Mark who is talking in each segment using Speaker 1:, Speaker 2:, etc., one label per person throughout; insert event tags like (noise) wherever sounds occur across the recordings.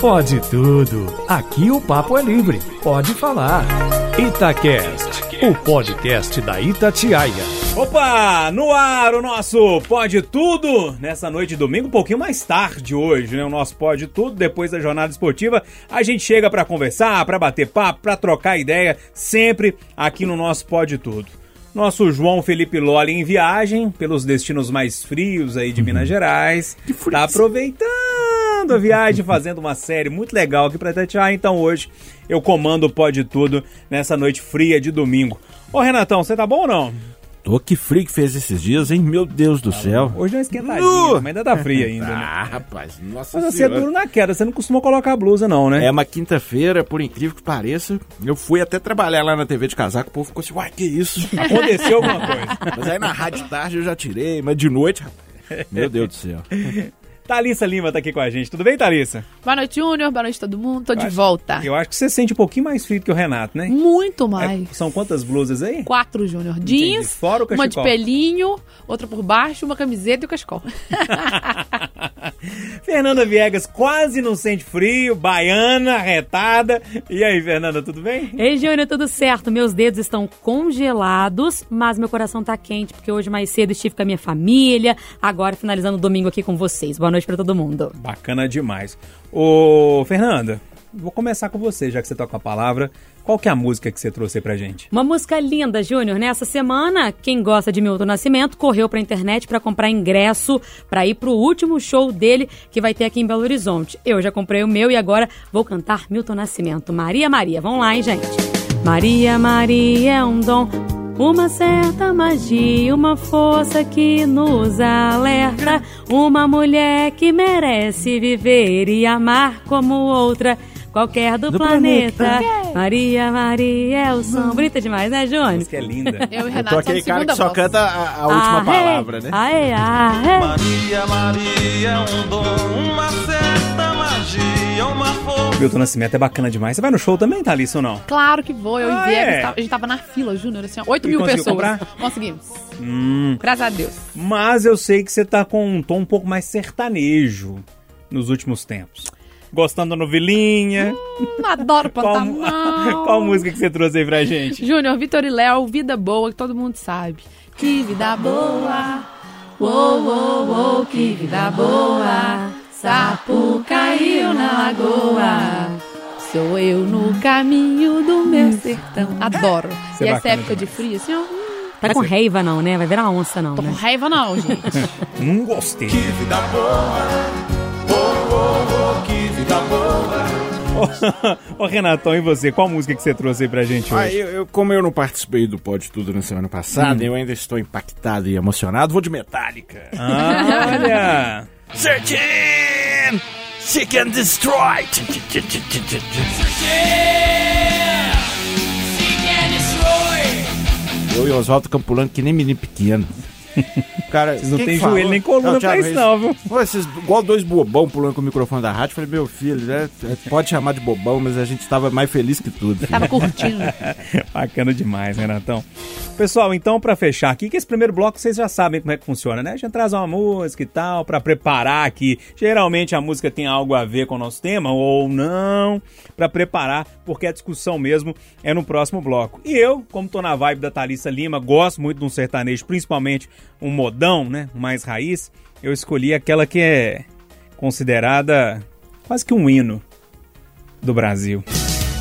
Speaker 1: Pode tudo. Aqui o papo é livre. Pode falar. Itacast, o podcast da Itatiaia.
Speaker 2: Opa, no ar o nosso Pode Tudo, nessa noite de domingo, um pouquinho mais tarde hoje, né? O nosso Pode Tudo, depois da jornada esportiva, a gente chega para conversar, para bater papo, para trocar ideia, sempre aqui no nosso Pode Tudo. Nosso João Felipe Loli em viagem pelos destinos mais frios aí de
Speaker 3: Uhum.
Speaker 2: Minas Gerais. Tá aproveitando a viagem, fazendo uma série muito legal aqui pra Itatiaia. Então hoje eu comando o Pode Tudo nessa noite fria de domingo. Ô Renatão, você tá bom ou não?
Speaker 3: Tô que frio que fez esses dias, hein? Meu Deus do céu.
Speaker 2: Hoje é uma esquentadinha,
Speaker 3: Nu!
Speaker 2: mas ainda tá fria ainda, né? (laughs)
Speaker 3: Ah, rapaz, nossa
Speaker 2: Mas você é
Speaker 3: senhora.
Speaker 2: duro na queda, você não costuma colocar blusa não, né?
Speaker 3: É uma quinta-feira, por incrível que pareça. Eu fui até trabalhar lá na TV de casaco, o povo ficou assim, uai, que isso? (laughs)
Speaker 2: Aconteceu alguma coisa.
Speaker 3: mas aí na rádio de tarde eu já tirei, mas de noite, rapaz, meu Deus do céu. (laughs)
Speaker 2: Thalissa Lima tá aqui com a gente. Tudo bem, Thalissa?
Speaker 4: Boa noite, Júnior. Boa noite, todo mundo. Tô de
Speaker 2: acho-
Speaker 4: volta.
Speaker 2: Eu acho que você sente um pouquinho mais frio que o Renato, né?
Speaker 4: Muito
Speaker 2: É,
Speaker 4: mais.
Speaker 2: são quantas blusas aí?
Speaker 4: Quatro, Júnior. Jeans,
Speaker 2: Fora o
Speaker 4: uma de pelinho, outra por baixo, uma camiseta e o cachecol. (laughs) (laughs)
Speaker 2: Fernanda Viegas quase não sente frio, baiana, retada. E aí, Fernanda, tudo bem?
Speaker 5: Ei, Júnior, tudo certo? Meus dedos estão congelados, mas meu coração tá quente, porque hoje mais cedo estive com a minha família, agora finalizando o domingo aqui com vocês. Boa noite pra todo mundo.
Speaker 2: Bacana demais. Ô, Fernanda, vou começar com você, já que você toca a palavra. Qual que é a música que você trouxe pra gente?
Speaker 5: Uma música linda, Júnior. Nessa semana, quem gosta de Milton Nascimento correu pra internet pra comprar ingresso pra ir pro último show dele que vai ter aqui em Belo Horizonte. Eu já comprei o meu e agora vou cantar Milton Nascimento. Maria, Maria. Vamos lá, hein, gente? Maria, Maria é um dom. Uma certa magia, uma força que nos alerta. Uma mulher que merece viver e amar como outra. Qualquer do,
Speaker 3: Do
Speaker 5: planeta.
Speaker 3: planeta.
Speaker 5: Maria, Maria é o som. Bonita demais, né, Júnior?
Speaker 2: música é linda.
Speaker 4: Eu e
Speaker 3: Eu
Speaker 4: Renato
Speaker 3: tô aquele cara que só
Speaker 4: voz.
Speaker 3: canta a, a última
Speaker 5: Aê,
Speaker 3: palavra, né?
Speaker 5: Aê, aê.
Speaker 6: Maria, Maria é um dom, uma certa magia.
Speaker 2: Milton Nascimento é bacana demais. Você vai no show também, Thalissa, ou não?
Speaker 4: Claro que vou. Eu
Speaker 2: Ah,
Speaker 4: e Viegas,
Speaker 2: é?
Speaker 4: tava- a gente tava na fila, Júnior, assim, ó, 8
Speaker 2: E
Speaker 4: mil pessoas.
Speaker 2: comprar?
Speaker 4: Conseguimos.
Speaker 2: Hum.
Speaker 4: Graças a Deus.
Speaker 2: Mas eu sei que você tá com um tom um pouco mais sertanejo nos últimos tempos. Gostando da novelinha.
Speaker 4: Hum, adoro
Speaker 2: Qual,
Speaker 4: Pantanal. (laughs)
Speaker 2: qual música que você trouxe aí pra gente?
Speaker 4: Júnior, Vitor e Léo, Vida Boa, que todo mundo sabe. Que vida boa. Uou, uou, uou, que vida boa. Sapo caiu na lagoa. Sou eu no caminho do meu sertão. Adoro.
Speaker 2: Isso é
Speaker 4: e essa
Speaker 2: bacana
Speaker 4: época de frio, assim, ó. hum,
Speaker 5: Tá com raiva não, né? Vai virar onça não,
Speaker 4: Tô com
Speaker 5: né?
Speaker 4: raiva não, (laughs) gente.
Speaker 2: Não gostei.
Speaker 6: Que vida boa, oh, oh, oh, que vida boa. (laughs)
Speaker 2: Ô Renatão, e você? Qual música que você trouxe aí pra gente
Speaker 3: Ah,
Speaker 2: hoje?
Speaker 3: eu, eu- como eu não participei do Pode Tudo na semana passada, eu ainda estou impactado e emocionado, vou de Metallica.
Speaker 2: Ah, olha! (laughs)
Speaker 3: Searching! Seek and Destroy! Eu e o Oswaldo Campulano, que nem menino pequeno. (laughs) Cara,
Speaker 2: Vocês não
Speaker 3: falou?
Speaker 2: joelho nem coluna pra
Speaker 3: Thiago
Speaker 2: isso não, viu?
Speaker 3: Pô, esses, igual dois bobão pulando com o microfone da rádio. Falei, meu filho, né, pode chamar de bobão, mas a gente tava mais feliz que tudo.
Speaker 4: Tava curtindo. (laughs)
Speaker 2: Bacana demais, Renatão. Pessoal, então pra fechar aqui, que esse primeiro bloco vocês já sabem como é que funciona, né? A gente traz uma música e tal, pra preparar aqui. Geralmente a música tem algo a ver com o nosso tema, ou não, pra preparar, porque a discussão mesmo é no próximo bloco. E eu, como tô na vibe da Thalissa Lima, gosto muito de um sertanejo, principalmente um modão, né? Mais raiz, eu escolhi aquela que é considerada quase que um hino do Brasil.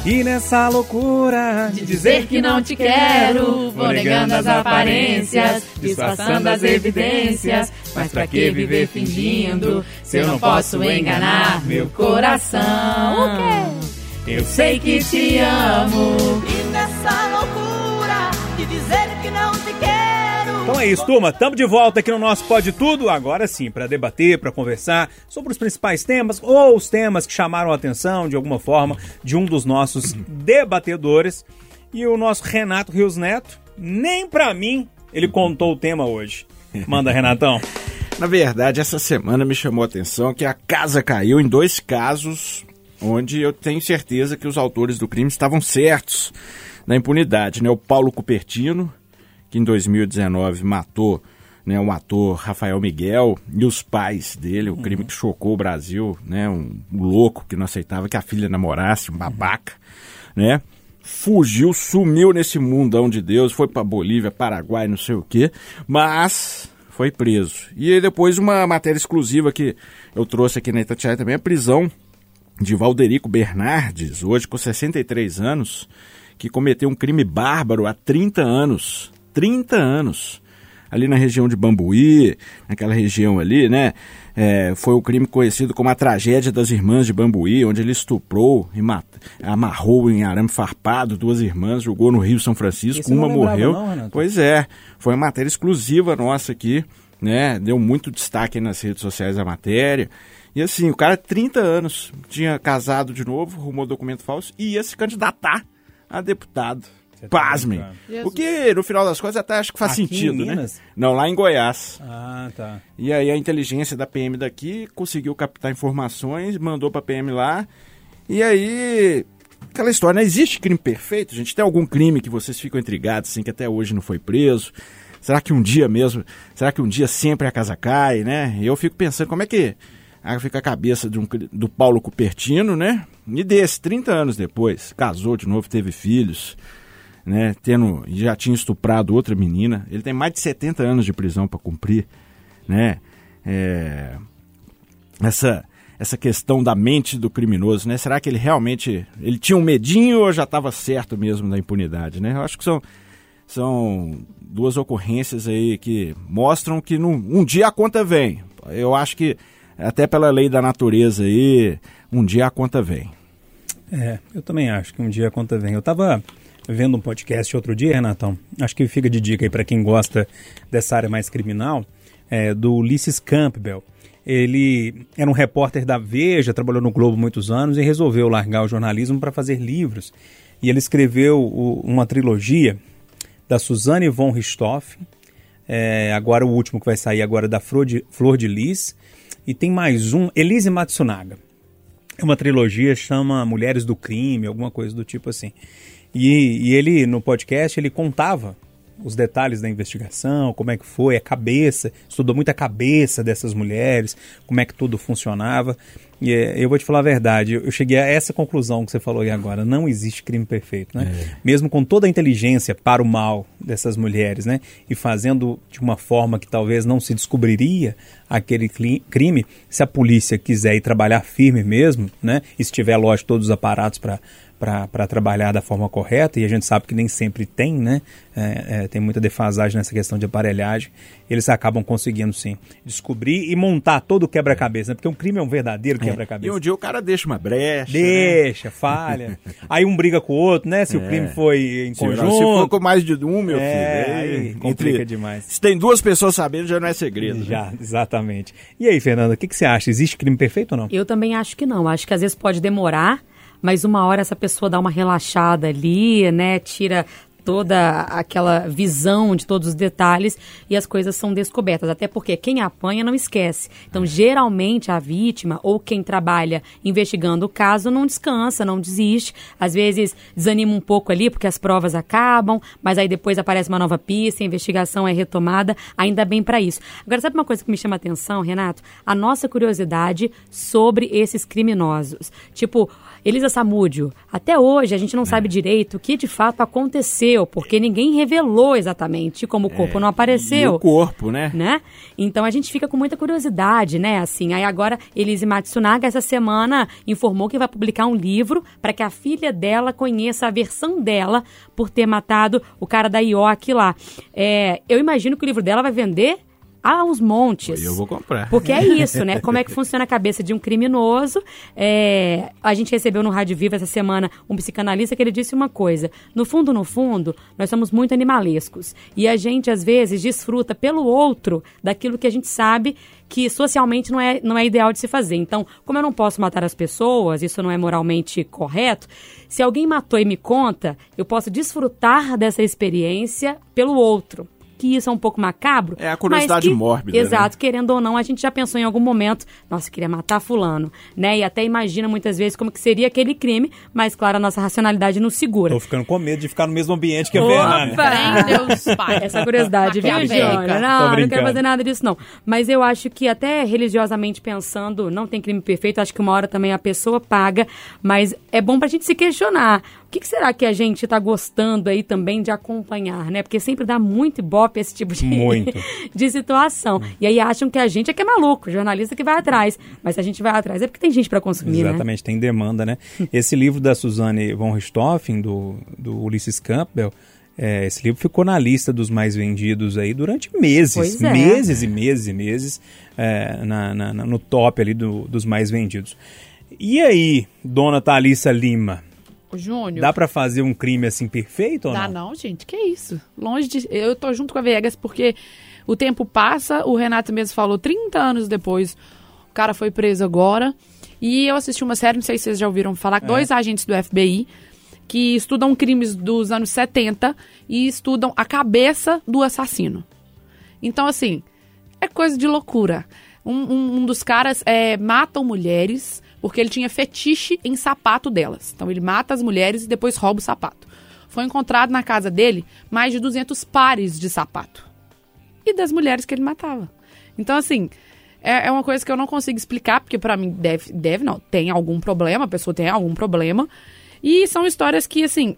Speaker 2: E nessa loucura de
Speaker 4: Dizer que não te quero, vou negando as aparências, disfarçando as evidências. Mas pra que viver fingindo, se eu não posso enganar meu coração?
Speaker 2: Eu
Speaker 4: Sei que te amo.
Speaker 7: E nessa loucura de dizer
Speaker 2: Então é isso, turma. Estamos de volta aqui no nosso Pode Tudo. Agora sim, para debater, para conversar sobre os principais temas ou os temas que chamaram a atenção de alguma forma de um dos nossos debatedores. E o nosso Renato Rios Neto, nem para mim, ele contou o tema hoje. Manda, Renatão. (laughs)
Speaker 3: Na verdade, essa semana me chamou a atenção que a casa caiu em dois casos onde eu tenho certeza que os autores do crime estavam certos na impunidade. Né? O Paulo Cupertino, que em 2019 matou né, o ator Rafael Miguel e os pais dele, o crime que chocou o Brasil, né, um, um louco que não aceitava que a filha namorasse, um babaca, né? Fugiu, sumiu nesse mundão de Deus, foi para Bolívia, Paraguai, não sei o quê, mas foi preso. E aí depois uma matéria exclusiva que eu trouxe aqui na Itatiaia também, a prisão de Valderico Bernardes, hoje com 63 anos, que cometeu um crime bárbaro há 30 anos. 30 anos. Ali na região de Bambuí, naquela região ali, né? É, foi o crime conhecido como a tragédia das irmãs de Bambuí, onde ele estuprou e amarrou em arame farpado duas irmãs, jogou no Rio São Francisco,
Speaker 2: Esse
Speaker 3: uma morreu.
Speaker 2: não,
Speaker 3: pois é, foi uma matéria exclusiva nossa aqui, né? Deu muito destaque nas redes sociais a matéria. E assim, o cara, 30 anos, tinha casado de novo, arrumou documento falso e ia se candidatar a deputado.
Speaker 2: Você tá
Speaker 3: Pasmem.
Speaker 2: brincando.
Speaker 3: O que, no final das contas, até acho que faz
Speaker 2: Aqui
Speaker 3: sentido, né?
Speaker 2: Minas?
Speaker 3: Não, lá em Goiás.
Speaker 2: Ah, tá.
Speaker 3: E aí a inteligência da PM daqui conseguiu captar informações, mandou pra PM lá. E aí, aquela história, né? Existe crime perfeito? gente tem algum crime que vocês ficam intrigados, assim, que até hoje não foi preso? Será que um dia mesmo, será que um dia sempre a casa cai, né? E eu fico pensando, como é que fica a cabeça de um do Paulo Cupertino, né? E desse, 30 anos depois, casou de novo, teve filhos, né? Tendo, já tinha estuprado outra menina. Ele tem mais de 70 anos de prisão para cumprir, né? É, essa essa questão da mente do criminoso, né? Será que ele realmente ele tinha um medinho ou já estava certo mesmo da impunidade, né? Eu acho que são são duas ocorrências aí que mostram que num, um dia a conta vem. Eu acho que até pela lei da natureza aí, um dia a conta vem.
Speaker 2: É, eu também acho que um dia a conta vem. Eu tava vendo um podcast outro dia, Renatão, acho que fica de dica aí para quem gosta dessa área mais criminal, é, do Ulisses Campbell. Ele era um repórter da Veja, trabalhou no Globo muitos anos e resolveu largar o jornalismo para fazer livros. E ele escreveu o- uma trilogia da Suzanne von Richthofen, é, agora o último que vai sair agora é da Flor de, Flor de Lis, e tem mais um, Elise Matsunaga. É uma trilogia, chama Mulheres do Crime, alguma coisa do tipo assim. E, e ele, no podcast, ele contava os detalhes da investigação, como é que foi, a cabeça, estudou muito a cabeça dessas mulheres, como é que tudo funcionava. E é, eu vou te falar a verdade, eu cheguei a essa conclusão que você falou aí agora, não existe crime perfeito, né? Mesmo com toda a inteligência para o mal dessas mulheres, né? E fazendo de uma forma que talvez não se descobriria aquele crime, se a polícia quiser ir trabalhar firme mesmo, né? E se tiver, lógico, todos os aparatos para para trabalhar da forma correta, e a gente sabe que nem sempre tem, né? É, é, tem muita defasagem nessa questão de aparelhagem. Eles acabam conseguindo, sim, descobrir e montar todo o quebra-cabeça, né? Porque um crime é um verdadeiro
Speaker 3: E
Speaker 2: quebra-cabeça.
Speaker 3: um dia o cara deixa uma brecha. né?
Speaker 2: Deixa, falha. (laughs) Aí um briga com o outro, né? Se o crime foi em
Speaker 3: Se, se for
Speaker 2: conjunto.
Speaker 3: com mais de um, meu
Speaker 2: É,
Speaker 3: filho.
Speaker 2: aí complica demais.
Speaker 3: Se tem duas pessoas sabendo, já não é segredo. né?
Speaker 2: Já, exatamente. E aí, Fernanda, o que, que você acha? Existe crime perfeito ou não?
Speaker 5: Eu também acho que não. Acho que às vezes pode demorar, mas uma hora essa pessoa dá uma relaxada ali, né? Tira toda aquela visão de todos os detalhes e as coisas são descobertas. Até porque quem apanha não esquece. Então, geralmente, a vítima ou quem trabalha investigando o caso não descansa, não desiste. Às vezes desanima um pouco ali porque as provas acabam, mas aí depois aparece uma nova pista, a investigação é retomada. Ainda bem para isso. Agora, sabe uma coisa que me chama a atenção, Renato? A nossa curiosidade sobre esses criminosos. Tipo, Elisa Samúdio, até hoje a gente não sabe direito o que de fato aconteceu, porque ninguém revelou exatamente como o corpo não
Speaker 3: E
Speaker 5: apareceu
Speaker 3: o corpo, né?
Speaker 5: né? Então a gente fica com muita curiosidade, né? Assim, aí agora Elise Matsunaga essa semana informou que vai publicar um livro para que a filha dela conheça a versão dela por ter matado o cara da IOC lá. É, eu imagino que o livro dela vai vender aos montes.
Speaker 3: Eu vou comprar.
Speaker 5: Porque é (laughs) isso, né? Como é que funciona a cabeça de um criminoso. É, a gente recebeu no Rádio Viva essa semana um psicanalista que ele disse uma coisa. No fundo, no fundo, nós somos muito animalescos. E a gente, às vezes, desfruta pelo outro daquilo que a gente sabe que socialmente não é, não é ideal de se fazer. Então, como eu não posso matar as pessoas, isso não é moralmente correto, se alguém matou e me conta, eu posso desfrutar dessa experiência pelo outro que isso é um pouco macabro.
Speaker 3: É a curiosidade
Speaker 5: que,
Speaker 3: mórbida, né?
Speaker 5: Exato, querendo ou não, a gente já pensou em algum momento, nossa, queria matar fulano, né? E até imagina muitas vezes como que seria aquele crime, mas claro, a nossa racionalidade não segura.
Speaker 2: Tô ficando com medo de ficar no mesmo ambiente que a
Speaker 5: Opa!
Speaker 2: Fernanda.
Speaker 4: Ai, Deus, pai.
Speaker 5: Essa curiosidade, viu,
Speaker 4: cara.
Speaker 5: Não, não quero fazer nada disso, não. Mas eu acho que até religiosamente pensando, não tem crime perfeito, acho que uma hora também a pessoa paga, mas é bom pra gente se questionar. O que, que será que a gente tá gostando aí também de acompanhar, né? Porque sempre dá muito ibope esse tipo de, (laughs) de situação. E aí acham que a gente é que é maluco, jornalista que vai atrás. Mas se a gente vai atrás é porque tem gente pra consumir, né?
Speaker 2: Exatamente, tem demanda, né? Esse livro da Suzanne von Richthofen, do, do Ulysses Campbell, é, esse livro ficou na lista dos mais vendidos aí durante meses,
Speaker 5: é.
Speaker 2: meses e meses e meses, é, na- na- no top ali do- dos mais vendidos. E aí, dona Thalissa Lima,
Speaker 4: Júnior.
Speaker 2: dá pra fazer um crime assim perfeito ou
Speaker 4: Dá
Speaker 2: não?
Speaker 4: não, gente. Que isso? Longe de. Eu tô junto com a Vegas porque o tempo passa, o Renato mesmo falou 30 anos depois. O cara foi preso agora. E eu assisti uma série, não sei se vocês já ouviram falar,
Speaker 2: É.
Speaker 4: dois agentes do FBI que estudam crimes dos anos 70 e estudam a cabeça do assassino. Então, assim, é coisa de loucura. Um, um- um dos caras é, matam mulheres porque ele tinha fetiche em sapato delas. Então, ele mata as mulheres e depois rouba o sapato. Foi encontrado na casa dele mais de 200 pares de sapato. E das mulheres que ele matava. Então, assim, é, é uma coisa que eu não consigo explicar, porque pra mim deve, deve, não, tem algum problema, a pessoa tem algum problema. E são histórias que, assim,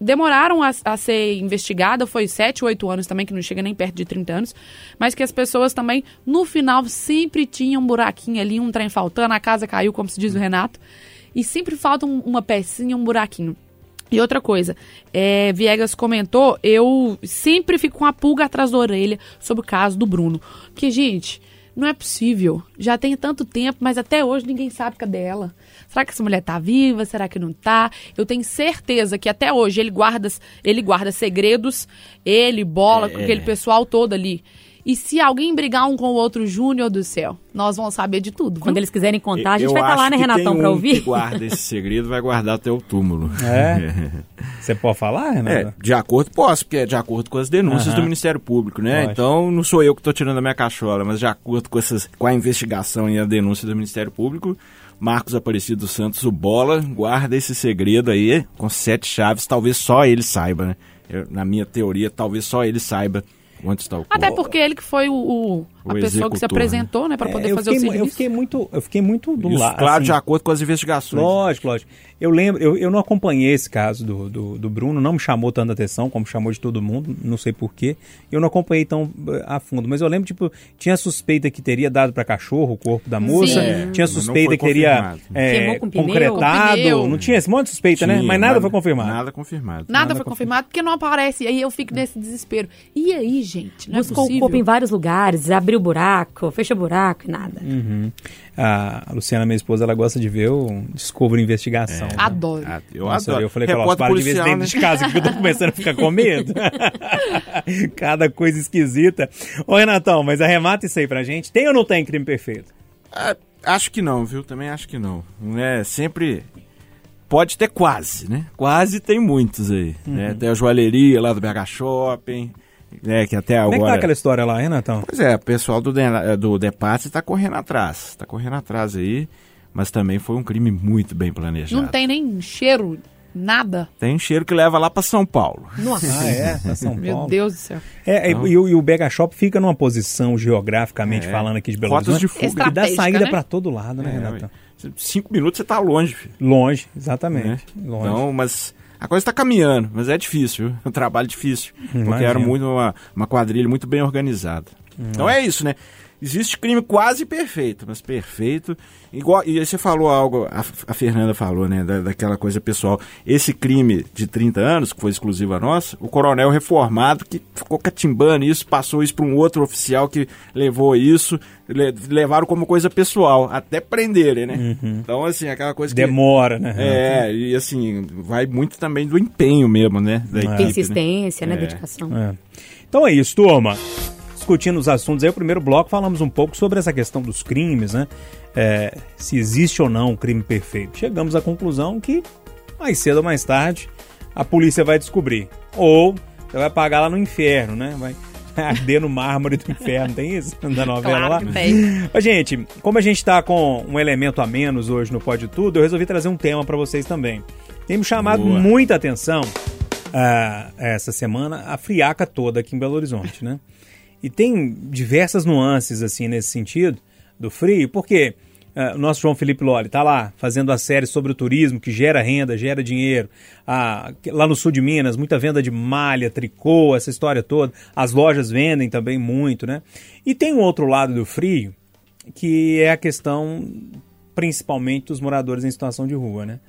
Speaker 4: demoraram a, a ser investigada, foi 7, 8 anos também, que não chega nem perto de 30 anos, mas que as pessoas também, no final, sempre tinham um buraquinho ali, um trem faltando, a casa caiu, como se diz o Renato, e sempre falta um- uma pecinha, um buraquinho. E outra coisa, é, Viegas comentou, eu sempre fico com a pulga atrás da orelha sobre o caso do Bruno. Que, gente, não é possível. Já tem tanto tempo, mas até hoje ninguém sabe cadê ela. Será que essa mulher tá viva? Será que não tá? Eu tenho certeza que até hoje ele guarda, ele guarda segredos, ele, bola, com aquele pessoal todo ali. E se alguém brigar um com o outro, Júnior do céu, nós vamos saber de tudo.
Speaker 5: Quando
Speaker 4: viu?
Speaker 5: eles quiserem contar, a gente
Speaker 3: Eu
Speaker 5: vai estar lá,
Speaker 3: acho
Speaker 5: né, Renatão,
Speaker 3: um
Speaker 5: ouvir?
Speaker 3: que guarda esse segredo, vai guardar até o túmulo.
Speaker 2: É? (laughs) Você pode falar,
Speaker 3: É,
Speaker 2: Renato?
Speaker 3: de acordo, posso, porque é de acordo com as denúncias
Speaker 2: Aham.
Speaker 3: do Ministério Público, né?
Speaker 2: Lógico.
Speaker 3: Então não sou eu que estou tirando a minha cachola, mas de acordo com, essas, com a investigação e a denúncia do Ministério Público, Marcos Aparecido dos Santos, o Bola, guarda esse segredo aí com sete chaves, talvez só ele saiba, né? Eu- na minha teoria, talvez só ele saiba onde está o corpo.
Speaker 4: Até porque ele que foi o, o- a
Speaker 3: O
Speaker 4: pessoa que se
Speaker 3: executor,
Speaker 4: apresentou, né, pra
Speaker 2: É,
Speaker 4: poder
Speaker 2: eu,
Speaker 4: fazer o
Speaker 2: fiquei, mu-
Speaker 4: serviço.
Speaker 2: eu fiquei muito, eu fiquei muito do
Speaker 3: Isso,
Speaker 2: lado.
Speaker 3: claro,
Speaker 2: assim,
Speaker 3: de acordo com as investigações.
Speaker 2: Lógico, lógico. Eu lembro, eu, eu não acompanhei esse caso do, do, do Bruno, não me chamou tanta atenção como chamou de todo mundo, não sei porquê. Eu não acompanhei tão eh, a fundo, mas eu lembro, tipo, tinha suspeita que teria dado pra cachorro o corpo da moça,
Speaker 4: Sim.
Speaker 2: tinha suspeita que teria
Speaker 5: Queimou com
Speaker 2: concretado,
Speaker 4: Com pneu.
Speaker 2: não tinha esse monte de suspeita, né?
Speaker 3: Tinha,
Speaker 2: Mas nada foi confirmado.
Speaker 3: Nada confirmado.
Speaker 4: Nada foi confirmado porque não aparece. E aí eu fico nesse desespero. E aí, gente? Não é
Speaker 5: Buscou o
Speaker 4: possível.
Speaker 5: corpo em vários lugares, abriu buraco, fechou buraco e nada.
Speaker 2: Uhum. A Luciana, minha esposa, ela gosta de ver o Descubro Investigação. né?
Speaker 4: Adoro.
Speaker 3: Ah, eu
Speaker 2: Nossa,
Speaker 3: adoro.
Speaker 2: eu falei com ela,
Speaker 3: Repórter
Speaker 2: para de ver dentro
Speaker 3: né?
Speaker 2: de casa, que eu tô começando a ficar com medo. (laughs) Cada coisa esquisita. Ô, Renatão, mas arremata isso aí pra gente. Tem ou não tem crime perfeito?
Speaker 3: Ah, acho que não, viu? Também acho que não. Não é sempre. Pode ter quase, né? Quase tem muitos aí.
Speaker 2: Uhum.
Speaker 3: Né? Tem a joalheria lá do BH Shopping, né? Que até
Speaker 2: Como é que tá
Speaker 3: agora.
Speaker 2: aquela história lá, Renatão?
Speaker 3: Pois é, o pessoal do, Den- do Depart tá correndo atrás. Tá correndo atrás aí. Mas também foi um crime muito bem planejado.
Speaker 4: Não tem nem cheiro, nada.
Speaker 3: Tem um cheiro que leva lá pra São Paulo.
Speaker 4: Nossa.
Speaker 2: Ah, é? Pra São (laughs)
Speaker 4: Meu
Speaker 2: Paulo.
Speaker 4: Deus do céu.
Speaker 2: É, e, e o- e o Bega Shop fica numa posição geograficamente
Speaker 3: É.
Speaker 2: falando aqui de Belo Horizonte
Speaker 3: de fuga.
Speaker 2: que dá saída
Speaker 4: né?
Speaker 2: pra todo lado, né,
Speaker 3: É,
Speaker 2: Renatão?
Speaker 3: Cinco minutos você tá longe, filho.
Speaker 2: Longe, exatamente.
Speaker 3: né?
Speaker 2: Longe.
Speaker 3: Então, mas a coisa está caminhando, mas é difícil, viu? (laughs) É um trabalho difícil. Porque
Speaker 2: Imagino.
Speaker 3: era muito uma, uma quadrilha muito bem organizada. Então é isso, né? Existe crime quase perfeito, mas perfeito. Igual, e aí você falou algo, a, a Fernanda falou, né? da- daquela coisa pessoal. Esse crime de 30 anos, que foi exclusivo a nossa, o coronel reformado que ficou catimbando isso, passou isso para um outro oficial que levou isso, le- levaram como coisa pessoal, até prenderem, né? Então, assim, aquela coisa que.
Speaker 2: Demora, né?
Speaker 3: É, e assim, vai muito também do empenho mesmo, né? Da equipe, né?
Speaker 5: Persistência, né?
Speaker 3: É.
Speaker 5: Dedicação.
Speaker 2: É. Então é isso, turma. Discutindo os assuntos aí, o primeiro bloco falamos um pouco sobre essa questão dos crimes, né? É, se existe ou não um crime perfeito. Chegamos à conclusão que mais cedo ou mais tarde a polícia vai descobrir. Ou você vai pagar lá no inferno, né? Vai (laughs) arder no mármore do inferno, tem isso? (laughs) Da novela
Speaker 4: Claro
Speaker 2: lá?
Speaker 4: tem.
Speaker 2: Ô, Gente, como a gente tá com um elemento a menos hoje no Pode Tudo, eu resolvi trazer um tema pra vocês também. Tem me chamado
Speaker 3: Boa.
Speaker 2: muita atenção ah, essa semana a friaca toda aqui em Belo Horizonte, né? E tem diversas nuances, assim, nesse sentido, do frio, porque ah, o nosso João Felipe Lolli tá lá fazendo a série sobre o turismo, que gera renda, gera dinheiro. Ah, lá no sul de Minas, muita venda de malha, tricô, essa história toda. As lojas vendem também muito, né? E tem um outro lado do frio, que é a questão principalmente dos moradores em situação de rua, né?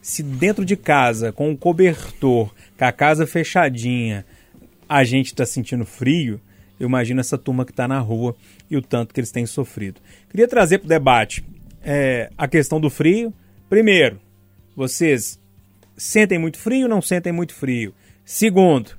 Speaker 2: Se dentro de casa, com o cobertor, com a casa fechadinha, a gente está sentindo frio, eu imagino essa turma que está na rua e o tanto que eles têm sofrido. Queria trazer para o debate é, a questão do frio. Primeiro, vocês sentem muito frio ou não sentem muito frio? Segundo,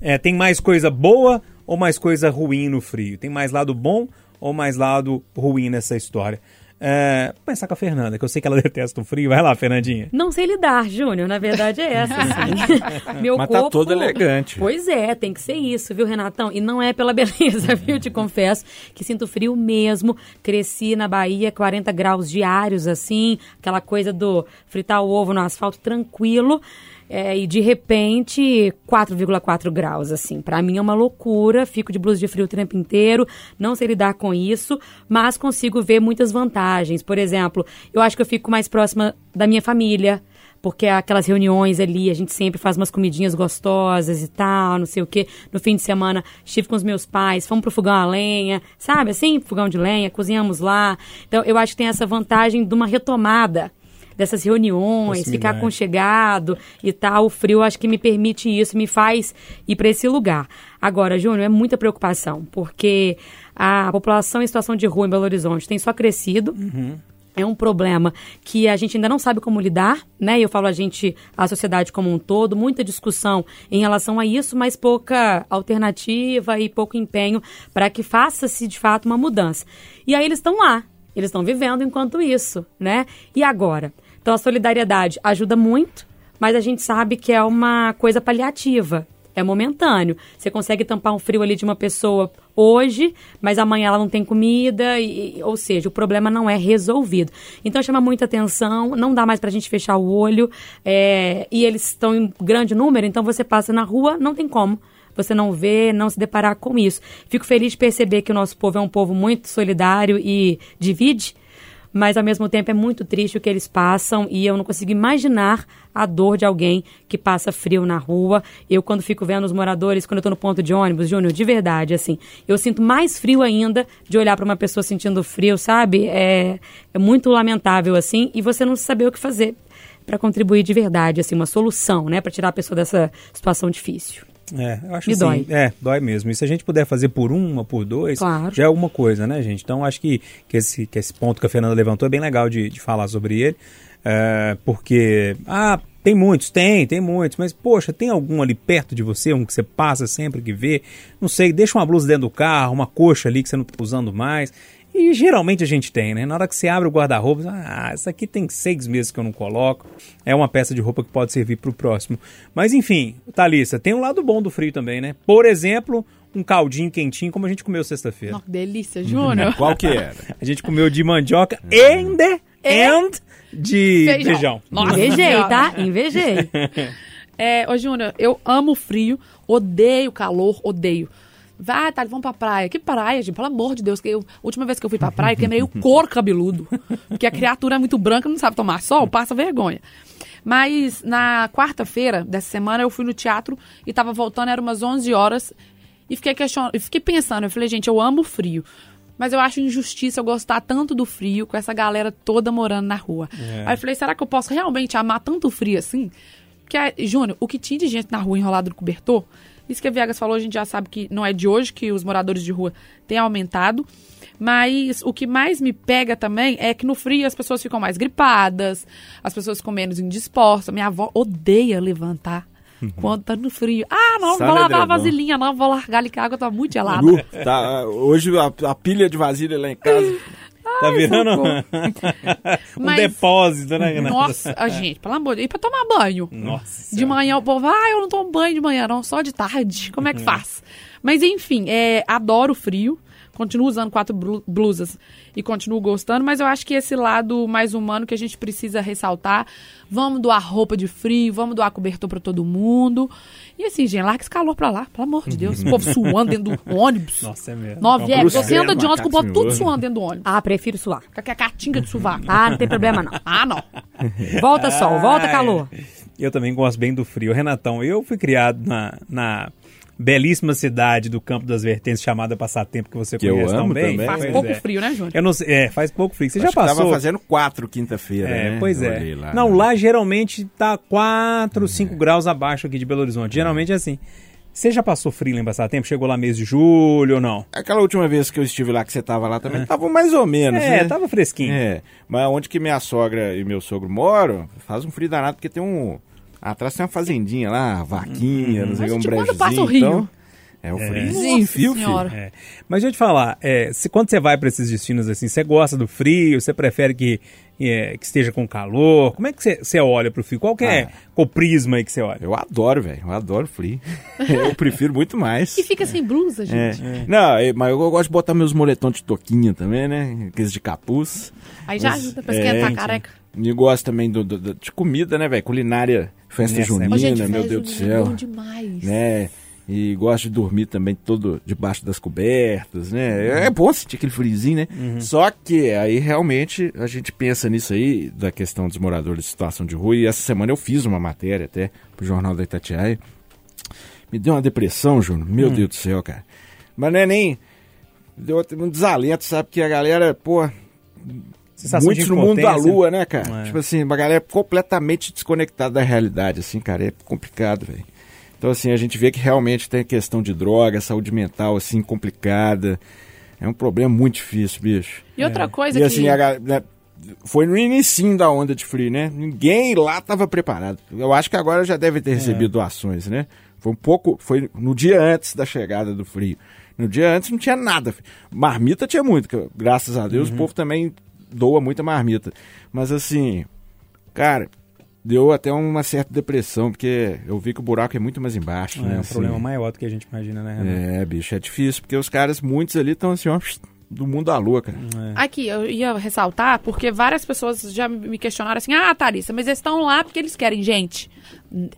Speaker 2: é, tem mais coisa boa ou mais coisa ruim no frio? Tem mais lado bom ou mais lado ruim nessa história? É, vou começar com a Fernanda, que eu sei que ela (laughs) detesta o frio. Vai lá, Fernandinha.
Speaker 5: Não sei lidar, Júnior. Na verdade é essa, assim. (laughs) (laughs) Meu
Speaker 3: Mas tá
Speaker 5: corpo...
Speaker 3: todo elegante.
Speaker 5: Pois é, tem que ser isso, viu, Renatão? E não é pela beleza, viu? Te confesso que sinto frio mesmo. Cresci na Bahia, 40 graus diários, assim. Aquela coisa do fritar o ovo no asfalto tranquilo. É, e de repente, 4,4 graus, assim. Pra mim é uma loucura. Fico de blusa de frio o tempo inteiro. Não sei lidar com isso, mas consigo ver muitas vantagens. Por exemplo, eu acho que eu fico mais próxima da minha família porque aquelas reuniões ali, a gente sempre faz umas comidinhas gostosas e tal, não sei o quê. No fim de semana, estive com os meus pais, fomos pro fogão a lenha, sabe assim? Fogão de lenha, cozinhamos lá. Então, eu acho que tem essa vantagem de uma retomada dessas reuniões, ficar aconchegado e tal. O frio acho que me permite isso, me faz ir para esse lugar. Agora, Júnior, é muita preocupação, porque a população em situação de rua em Belo Horizonte tem só crescido. É um problema que a gente ainda não sabe como lidar, né? Eu falo a gente, a sociedade como um todo, muita discussão em relação a isso, mas pouca alternativa e pouco empenho para que faça-se de fato uma mudança. E aí eles estão lá, eles estão vivendo enquanto isso, né? E agora? Então a solidariedade ajuda muito, mas a gente sabe que é uma coisa paliativa. É momentâneo. Você consegue tampar um frio ali de uma pessoa hoje, mas amanhã ela não tem comida, e, ou seja, o problema não é resolvido. Então chama muita atenção, não dá mais pra gente fechar o olho, é, e eles estão em grande número, então você passa na rua, não tem como você não vê, não se deparar com isso. Fico feliz de perceber que o nosso povo é um povo muito solidário e divide, mas ao mesmo tempo é muito triste o que eles passam e eu não consigo imaginar a dor de alguém que passa frio na rua. Eu, quando fico vendo os moradores, quando eu tô no ponto de ônibus, Júnior, de verdade, assim, eu sinto mais frio ainda de olhar para uma pessoa sentindo frio, sabe? É, é muito lamentável, assim, e você não saber o que fazer para contribuir de verdade, assim, uma solução, né, para tirar a pessoa dessa situação difícil.
Speaker 2: É, eu acho
Speaker 5: Me
Speaker 2: assim,
Speaker 5: dói.
Speaker 2: É, dói mesmo. E se a gente puder fazer por uma, por dois,
Speaker 5: Claro.
Speaker 2: já é alguma coisa, né, gente? Então acho que, que, esse, que esse ponto que a Fernanda levantou é bem legal de, de falar sobre ele. é, porque, ah, tem muitos, tem, tem muitos, mas poxa, tem algum ali perto de você, um que você passa sempre que vê? Não sei, deixa uma blusa dentro do carro, uma coxa ali que você não está usando mais. E geralmente a gente tem, né? Na hora que você abre o guarda-roupa, ah, essa aqui tem seis meses que eu não coloco. É uma peça de roupa que pode servir para o próximo. Mas enfim, Thalissa, tem um lado bom do frio também, né? Por exemplo, um caldinho quentinho, como a gente comeu sexta-feira.
Speaker 4: Nossa, que delícia, Júnior.
Speaker 3: Qual que era?
Speaker 2: A gente comeu de mandioca and, and de
Speaker 4: Feijão.
Speaker 2: feijão.
Speaker 5: Invejei, tá? Invejei. (laughs)
Speaker 4: É, ô Júnior, eu amo frio, odeio calor, odeio. Vai, tá, vamos pra praia. Que praia, gente? Pelo amor de Deus. Que eu, a última vez que eu fui pra praia, queimei o (laughs) couro cabeludo. Porque a criatura é muito branca, não sabe tomar sol, passa vergonha. Mas na quarta-feira dessa semana eu fui no teatro e tava voltando, era umas 11 horas. E fiquei, question... e fiquei pensando, eu falei, gente, eu amo o frio. Mas eu acho injustiça eu gostar tanto do frio com essa galera toda morando na rua. Aí eu falei, será que eu posso realmente amar tanto o frio assim? Porque, ah, Júnior, o que tinha de gente na rua enrolado no cobertor, isso que a Viegas falou, a gente já sabe que não é de hoje que os moradores de rua têm aumentado. Mas o que mais me pega também é que no frio as pessoas ficam mais gripadas, as pessoas ficam menos indispostas. Minha avó odeia levantar quando tá no frio. Ah, não,
Speaker 3: Sabe,
Speaker 4: vou lavar a
Speaker 3: André,
Speaker 4: vasilhinha, não, vou largar ali que a água tá muito gelada.
Speaker 3: Nu, tá, hoje a, a pilha de vasilha lá em casa. (laughs)
Speaker 2: Tá virando
Speaker 4: socorro. (laughs)
Speaker 2: um
Speaker 4: Mas-
Speaker 2: depósito, né, Renata?
Speaker 4: Nossa, a gente, pelo amor de Deus. E pra tomar banho?
Speaker 2: Nossa.
Speaker 4: De manhã o povo, ah, eu não tomo banho de manhã, não, só de tarde. Como é que faz? Mas enfim, é, adoro frio. Continuo usando quatro blu- blusas e continuo gostando, mas eu acho que esse lado mais humano que a gente precisa ressaltar. Vamos doar roupa de frio, vamos doar cobertor pra todo mundo. E assim, gente, larga esse calor pra lá, pelo amor de Deus. O povo (laughs) suando dentro do ônibus.
Speaker 2: Nossa, é mesmo.
Speaker 4: Nove
Speaker 2: É
Speaker 4: você anda de ônibus com o povo tudo suando dentro do ônibus.
Speaker 5: Ah, prefiro suar.
Speaker 4: Com aquela catinga de sovaco.
Speaker 5: Ah, não tem problema não.
Speaker 4: Ah, não.
Speaker 5: Volta sol, volta calor.
Speaker 2: Eu também gosto bem do frio. Renatão, eu fui criado na, na belíssima cidade do Campo das Vertentes, chamada Passatempo, que você
Speaker 3: Que eu
Speaker 2: conhece
Speaker 3: amo
Speaker 2: também.
Speaker 3: também.
Speaker 4: Faz
Speaker 2: Pois
Speaker 4: pouco
Speaker 2: é.
Speaker 4: frio, né, Júnior?
Speaker 2: Eu não sei, é, faz pouco frio. Você já
Speaker 3: Acho que
Speaker 2: passou?
Speaker 3: Tava fazendo quatro quinta-feira,
Speaker 2: É,
Speaker 3: né?
Speaker 2: pois
Speaker 3: Eu
Speaker 2: é.
Speaker 3: lá,
Speaker 2: não,
Speaker 3: né?
Speaker 2: lá geralmente tá 4, 5 graus abaixo aqui de Belo Horizonte. Geralmente é assim. Você já passou frio lá em Passatempo? Chegou lá mês de julho ou não?
Speaker 3: Aquela última vez que eu estive lá, que você tava lá também, tava mais ou menos,
Speaker 2: É,
Speaker 3: né?
Speaker 2: tava fresquinho.
Speaker 3: É, mas onde que minha sogra e meu sogro moram, faz um frio danado, porque tem um... Atrás tem uma fazendinha lá, vaquinha, não sei o que, um brejozinho.
Speaker 4: passa o rio?
Speaker 3: Então, é um friozinho,
Speaker 4: Nossa
Speaker 3: fio,
Speaker 4: Senhora.
Speaker 2: É. Mas deixa eu te falar, é, se, quando você vai para esses destinos assim, você gosta do frio? Você prefere que, é, que esteja com calor? Como é que você, olha pro frio? Qual que é
Speaker 3: Ah.
Speaker 2: o prisma aí que você olha?
Speaker 3: Eu adoro, velho, eu adoro frio. (laughs) eu prefiro muito mais.
Speaker 4: E fica sem blusa,
Speaker 3: É.
Speaker 4: gente.
Speaker 3: Não, é, mas eu gosto de botar meus moletons de toquinha também, né? Aqueles de capuz.
Speaker 4: Aí já
Speaker 3: Mas-
Speaker 4: ajuda pra
Speaker 3: é,
Speaker 4: esquentar a
Speaker 3: gente.
Speaker 4: careca.
Speaker 3: E gosto também do, do- do- de comida, né, velho? Culinária, festa
Speaker 2: Nessa
Speaker 3: junina,
Speaker 4: Ô, gente,
Speaker 3: meu
Speaker 4: festa
Speaker 3: Deus do
Speaker 4: junina é
Speaker 3: céu.
Speaker 4: bom demais.
Speaker 3: Né? E gosto de dormir também todo debaixo das cobertas, né? É bom sentir aquele friozinho, né? Só que aí realmente a gente pensa nisso aí, da questão dos moradores de situação de rua. E essa semana eu fiz uma matéria até pro Jornal da Itatiaia. Me deu uma depressão, Júnior. Meu Deus do céu, cara. Mas não é nem. Deu um desalento, sabe? Que a galera, pô,
Speaker 2: Sensação
Speaker 3: muitos no mundo da lua, né, cara?
Speaker 2: É.
Speaker 3: Tipo assim, uma galera completamente desconectada da realidade, assim, cara, é complicado, velho. Então, assim, a gente vê que realmente tem questão de droga, saúde mental, assim, complicada. É um problema muito difícil, bicho.
Speaker 4: E outra coisa
Speaker 3: E
Speaker 4: que...
Speaker 3: assim, a né, foi no início da onda de frio, né? Ninguém lá estava preparado. Eu acho que agora já deve ter recebido doações, né? Foi um pouco, foi no dia antes da chegada do frio. No dia antes não tinha nada. Marmita tinha muito, que, graças a Deus o povo também doa muita marmita. Mas assim, cara, deu até uma certa depressão, porque eu vi que o buraco é muito mais embaixo,
Speaker 2: É
Speaker 3: né?
Speaker 2: um
Speaker 3: assim.
Speaker 2: problema maior do que a gente imagina, né, Renato?
Speaker 3: É, bicho, é difícil, porque os caras, muitos ali estão assim, ó, do mundo da lua, cara.
Speaker 4: Aqui, eu ia ressaltar, porque várias pessoas já me questionaram assim, ah, Tharissa, mas eles estão lá porque eles querem. Gente,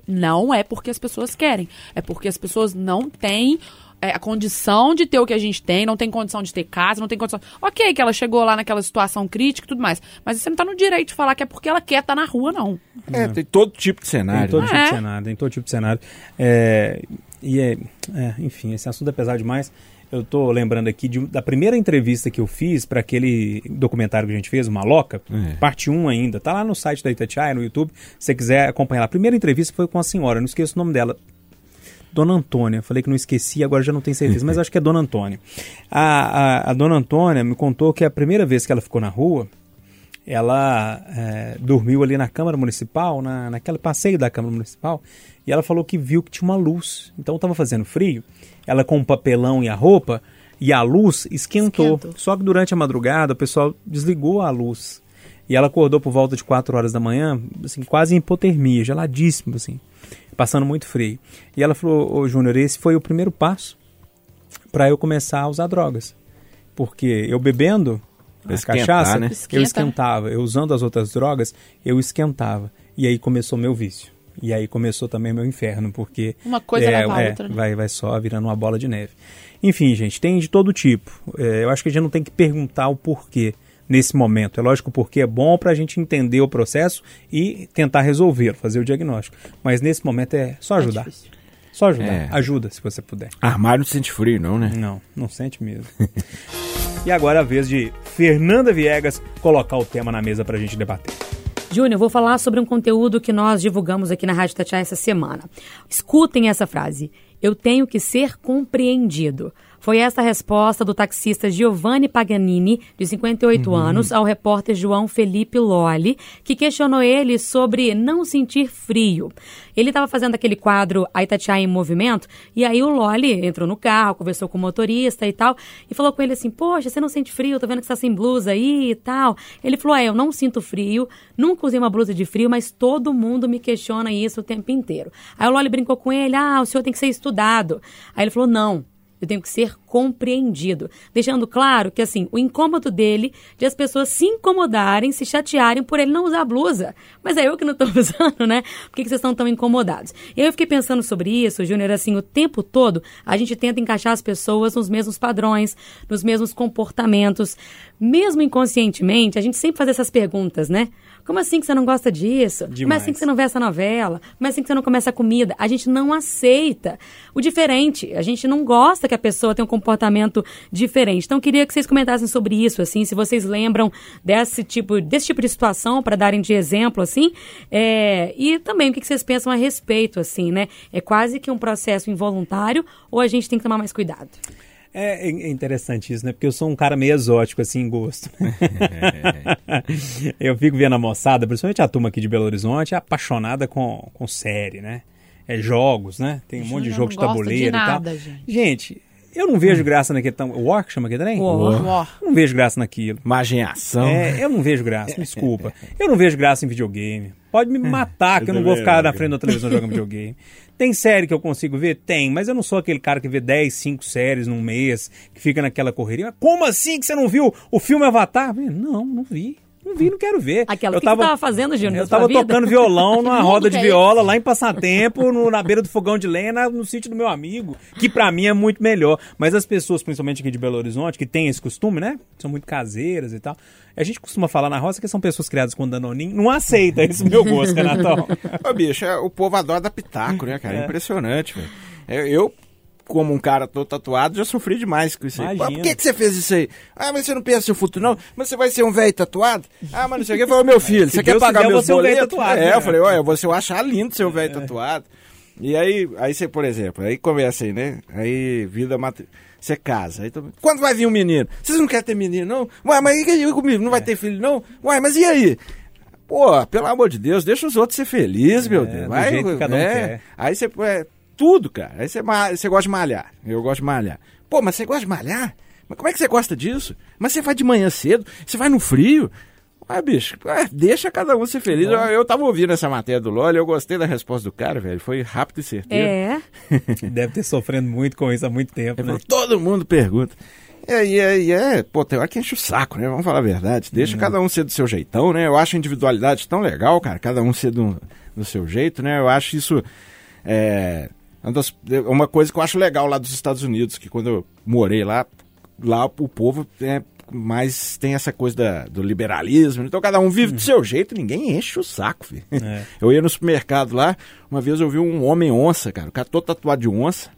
Speaker 4: não é porque as pessoas querem. É porque as pessoas não têm é, a condição de ter o que a gente tem, não tem condição de ter casa, não tem condição... Ok, que ela chegou lá naquela situação crítica e tudo mais, mas você não tá no direito de falar que é porque ela quer estar na rua, não.
Speaker 3: É, tem todo tipo de
Speaker 2: Tem
Speaker 3: cenário.
Speaker 2: todo
Speaker 3: né?
Speaker 2: tipo de
Speaker 4: É.
Speaker 2: cenário, tem todo tipo de cenário. É, e é, é, enfim, esse assunto é pesado demais. Eu tô lembrando aqui de, da primeira entrevista que eu fiz para aquele documentário que a gente fez, o Maloca,
Speaker 3: É.
Speaker 2: parte 1 ainda. Tá lá no site da Itatiaia, no YouTube, se você quiser acompanhar. A primeira entrevista foi com a senhora, não esqueço o nome dela. Dona Antônia, falei que não esqueci, agora já não tenho certeza, mas acho que é Dona Antônia. A, a, a Dona Antônia me contou que a primeira vez que ela ficou na rua, ela é, dormiu ali na Câmara Municipal, na, naquele passeio da Câmara Municipal, e ela falou que viu que tinha uma luz. Então estava fazendo frio, ela com o papelão e a roupa, e a luz esquentou. Só que durante a madrugada o pessoal desligou a luz. E ela acordou por volta de 4 horas da manhã, assim, quase em hipotermia, geladíssimo, assim, passando muito frio. E ela falou, ô Júnior, esse foi o primeiro passo para eu começar a usar drogas. Porque eu bebendo
Speaker 3: Pra esquentar,
Speaker 2: cachaça,
Speaker 3: né?
Speaker 2: eu
Speaker 4: Esquenta,
Speaker 2: esquentava. Eu usando as outras drogas, eu esquentava. E aí começou meu vício. E aí começou também meu inferno, porque
Speaker 4: Uma coisa
Speaker 2: é,
Speaker 4: leva a
Speaker 2: é,
Speaker 4: outra, né?
Speaker 2: vai, vai só virando uma bola de neve. Enfim, gente, tem de todo tipo. É, eu acho que a gente não tem que perguntar o porquê nesse momento. É lógico que o porquê é bom para a gente entender o processo e tentar resolver, fazer o diagnóstico. Mas nesse momento é só ajudar.
Speaker 4: difícil.
Speaker 2: só ajudar.
Speaker 3: É.
Speaker 2: Ajuda, se você puder.
Speaker 3: Armário não sente frio, não, né?
Speaker 2: Não, não sente mesmo. e agora é a vez de Fernanda Viegas colocar o tema na mesa pra gente debater.
Speaker 5: Júnior, vou falar sobre um conteúdo que nós divulgamos aqui na Rádio Tatiá essa semana. Escutem essa frase. Eu tenho que ser compreendido. Foi essa a resposta do taxista Giovanni Paganini, de 58 anos, ao repórter João Felipe Lolli, que questionou ele sobre não sentir frio. Ele estava fazendo aquele quadro A Itatiaia em Movimento, e aí o Lolli entrou no carro, conversou com o motorista e tal, e falou com ele assim, poxa, você não sente frio, tô vendo que você tá sem blusa aí e tal. Ele falou, é, eu não sinto frio, nunca usei uma blusa de frio, mas todo mundo me questiona isso o tempo inteiro. Aí o Lolli brincou com ele, ah, o senhor tem que ser estudado. Aí ele falou, não, eu tenho que ser compreendido. Deixando claro que, assim, o incômodo dele de as pessoas se incomodarem, se chatearem por ele não usar blusa. Mas é eu que não estou (laughs) usando, né? Por que, que vocês estão tão incomodados? E eu fiquei pensando sobre isso, Júnior, assim, o tempo todo a gente tenta encaixar as pessoas nos mesmos padrões, nos mesmos comportamentos. Mesmo inconscientemente, a gente sempre faz essas perguntas, né? Como assim que você não gosta disso? Como
Speaker 2: Demais.
Speaker 5: assim que você não vê essa novela? Como assim que você não come essa comida? A gente não aceita o diferente. A gente não gosta que a pessoa tenha um comportamento diferente. Então, eu queria que vocês comentassem sobre isso, assim, se vocês lembram desse tipo, desse tipo de situação, para darem de exemplo, assim. É, e também o que que vocês pensam a respeito, assim, né? É quase que um processo involuntário ou a gente tem que tomar mais cuidado?
Speaker 2: É é interessante isso, né? Porque eu sou um cara meio exótico, assim, em gosto. (laughs) eu fico vendo a moçada, principalmente a turma aqui de Belo Horizonte, é apaixonada com, com série, né? É jogos, né? Tem um monte de jogo de tabuleiro
Speaker 4: de
Speaker 2: e tal.
Speaker 4: nada, gente.
Speaker 2: Gente, eu não vejo graça naquele... Tam... War que chama aquele trem?
Speaker 4: War. War.
Speaker 2: Não vejo graça naquilo.
Speaker 3: Imagem em ação.
Speaker 2: É, eu não vejo graça, me desculpa. (laughs) Eu não vejo graça em videogame. Pode me matar, que eu não vou ficar na frente da televisão jogando (laughs) videogame. Tem série que eu consigo ver? Tem, mas eu não sou aquele cara que vê 10, 5 séries num mês, que fica naquela correria. Como assim que você não viu o filme Avatar? Não, não vi. Não vi, não quero ver.
Speaker 5: Aquela
Speaker 2: eu
Speaker 5: que você tava fazendo, Júnior,
Speaker 2: Eu tava
Speaker 5: vida?
Speaker 2: tocando violão (laughs) numa roda de
Speaker 4: é
Speaker 2: viola lá em Passatempo, no- na beira do fogão de lenha, na- no sítio do meu amigo, que pra mim é muito melhor. Mas as pessoas, principalmente aqui de Belo Horizonte, que têm esse costume, né? São muito caseiras e tal. A gente costuma falar na roça que são pessoas criadas com danoninho. Não aceita (laughs) esse meu gosto, Renatão.
Speaker 3: Ô, bicho, é- o povo adora dar pitaco, né, cara? É impressionante, velho. É, Eu, como um cara todo tatuado, já sofri demais com isso aí. Pô, por que, que você fez isso aí? Ah, mas você não pensa no seu futuro, não? Mas você vai ser um velho tatuado? Ah, mas não sei o que. Falei, meu filho, (laughs) você quer
Speaker 2: Deus
Speaker 3: pagar
Speaker 2: quiser, eu
Speaker 3: meus
Speaker 2: vou ser um velho tatuado,
Speaker 3: É,
Speaker 2: né?
Speaker 3: eu falei, olha, você eu achar lindo ser um velho tatuado. E aí, aí você, por exemplo, aí começa aí, né? Aí, vida mata... Você casa. Aí, mundo, Quando vai vir um menino? Vocês não querem ter menino, não? Ué, mas e aí comigo? Não vai ter filho, não? Ué, mas e aí? Pô, pelo amor de Deus, deixa os outros ser felizes, meu
Speaker 2: É,
Speaker 3: Deus.
Speaker 2: do
Speaker 3: Vai,
Speaker 2: jeito que cada um
Speaker 3: é.
Speaker 2: quer.
Speaker 3: Aí você. É, tudo, cara. Aí você, você gosta de malhar. Eu gosto de malhar. Pô, mas você gosta de malhar? Mas como é que você gosta disso? Mas você vai de manhã cedo? Você vai no frio? Ué, bicho, deixa cada um ser feliz. Eu, eu tava ouvindo essa matéria do LOL e eu gostei da resposta do cara, velho. Foi rápido e certeiro.
Speaker 5: É. (laughs)
Speaker 2: Deve ter sofrendo muito com isso há muito tempo,
Speaker 3: Ele
Speaker 2: né?
Speaker 3: todo mundo pergunta. E aí, é, é, pô, tem hora que enche o saco, né? Vamos falar a verdade. Deixa cada um ser do seu jeitão, né? Eu acho a individualidade tão legal, cara. Cada um ser do, do seu jeito, né? Eu acho isso. É, uma das- uma coisa que eu acho legal lá dos Estados Unidos, que quando eu morei lá, lá o povo é, mais tem essa coisa da- do liberalismo. Então cada um vive do seu jeito, ninguém enche o saco, filho.
Speaker 2: É. (laughs)
Speaker 3: Eu ia no supermercado lá, uma vez eu vi um homem onça, cara. O cara todo tatuado de onça,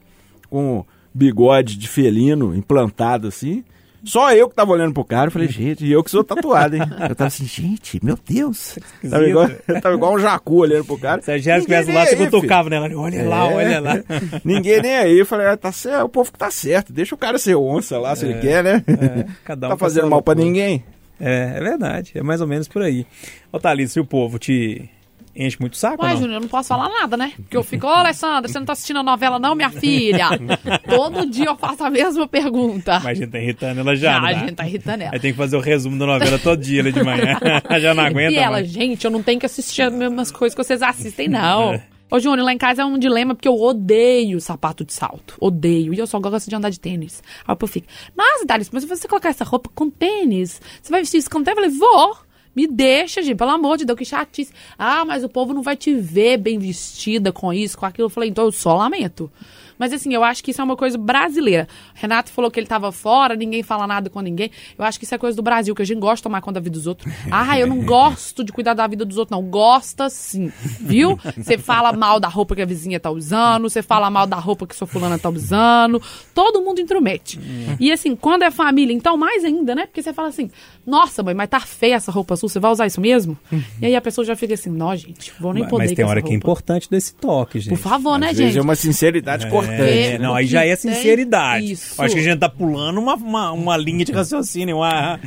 Speaker 3: com bigode de felino implantado assim. Só eu que tava olhando pro cara, eu falei, gente, e eu que sou tatuado, hein? Eu tava assim, gente, meu Deus. Tava igual, tava igual um jacu olhando pro cara.
Speaker 2: Se a Jéssica estivesse lá, você cutucava nela. Olha lá,
Speaker 3: É.
Speaker 2: olha lá. (laughs)
Speaker 3: Ninguém nem aí. Eu falei, ah, tá certo, o povo que tá certo. Deixa o cara ser onça lá, se ele quer, né?
Speaker 2: É, cada um (laughs)
Speaker 3: tá fazendo mal pra ninguém.
Speaker 2: É, é verdade. É mais ou menos por aí. Ô, Thalita, se o povo te enche muito o saco
Speaker 4: Ué,
Speaker 2: não?
Speaker 4: Júnior, eu não posso falar nada, né? Porque eu fico, ô Alessandra, você não tá assistindo a novela não, minha filha? (laughs) Todo dia eu faço a mesma pergunta.
Speaker 2: Mas a gente tá irritando ela já,
Speaker 4: Já,
Speaker 2: não
Speaker 4: a gente tá irritando ela.
Speaker 2: Aí tem que fazer o resumo da novela todo dia ali de manhã. (laughs) já não aguenta
Speaker 4: E ela,
Speaker 2: mais.
Speaker 4: gente, eu não tenho que assistir as mesmas coisas que vocês assistem, não.
Speaker 2: É.
Speaker 4: Ô, Júnior, lá em casa é um dilema porque eu odeio sapato de salto. Odeio. E eu só gosto de andar de tênis. Aí o povo fica, nossa, Thales, mas se você colocar essa roupa com tênis, você vai vestir isso com tênis? Eu falei, vou. Me deixa, gente, pelo amor de Deus, que chatice. Ah, mas o povo não vai te ver bem vestida com isso, com aquilo. Eu falei, então eu só lamento. Mas assim, eu acho que isso é uma coisa brasileira. Renato falou que ele tava fora, ninguém fala nada com ninguém. Eu acho que isso é coisa do Brasil, que a gente gosta de tomar conta da vida dos outros. Ah, eu não (laughs) gosto de cuidar da vida dos outros, não. Gosta sim, viu? Você fala mal da roupa que a vizinha tá usando, você fala mal da roupa que sua fulana tá usando. Todo mundo intromete. E assim, quando é família, então mais ainda, né? Porque você fala assim, nossa, mãe, mas tá feia essa roupa sua, você vai usar isso mesmo? E aí a pessoa já fica assim, não, gente, vou nem
Speaker 2: Mas,
Speaker 4: poder
Speaker 2: mas
Speaker 4: com
Speaker 2: tem
Speaker 4: essa
Speaker 2: hora que é
Speaker 4: roupa."
Speaker 2: importante desse toque, gente.
Speaker 4: Por favor, né,
Speaker 3: Às vezes
Speaker 4: gente?
Speaker 3: é uma sinceridade cortante.
Speaker 4: Porque
Speaker 2: É, não, aí já é sinceridade.
Speaker 4: Isso.
Speaker 2: Acho que a gente tá pulando uma, uma, uma linha de raciocínio. Uma...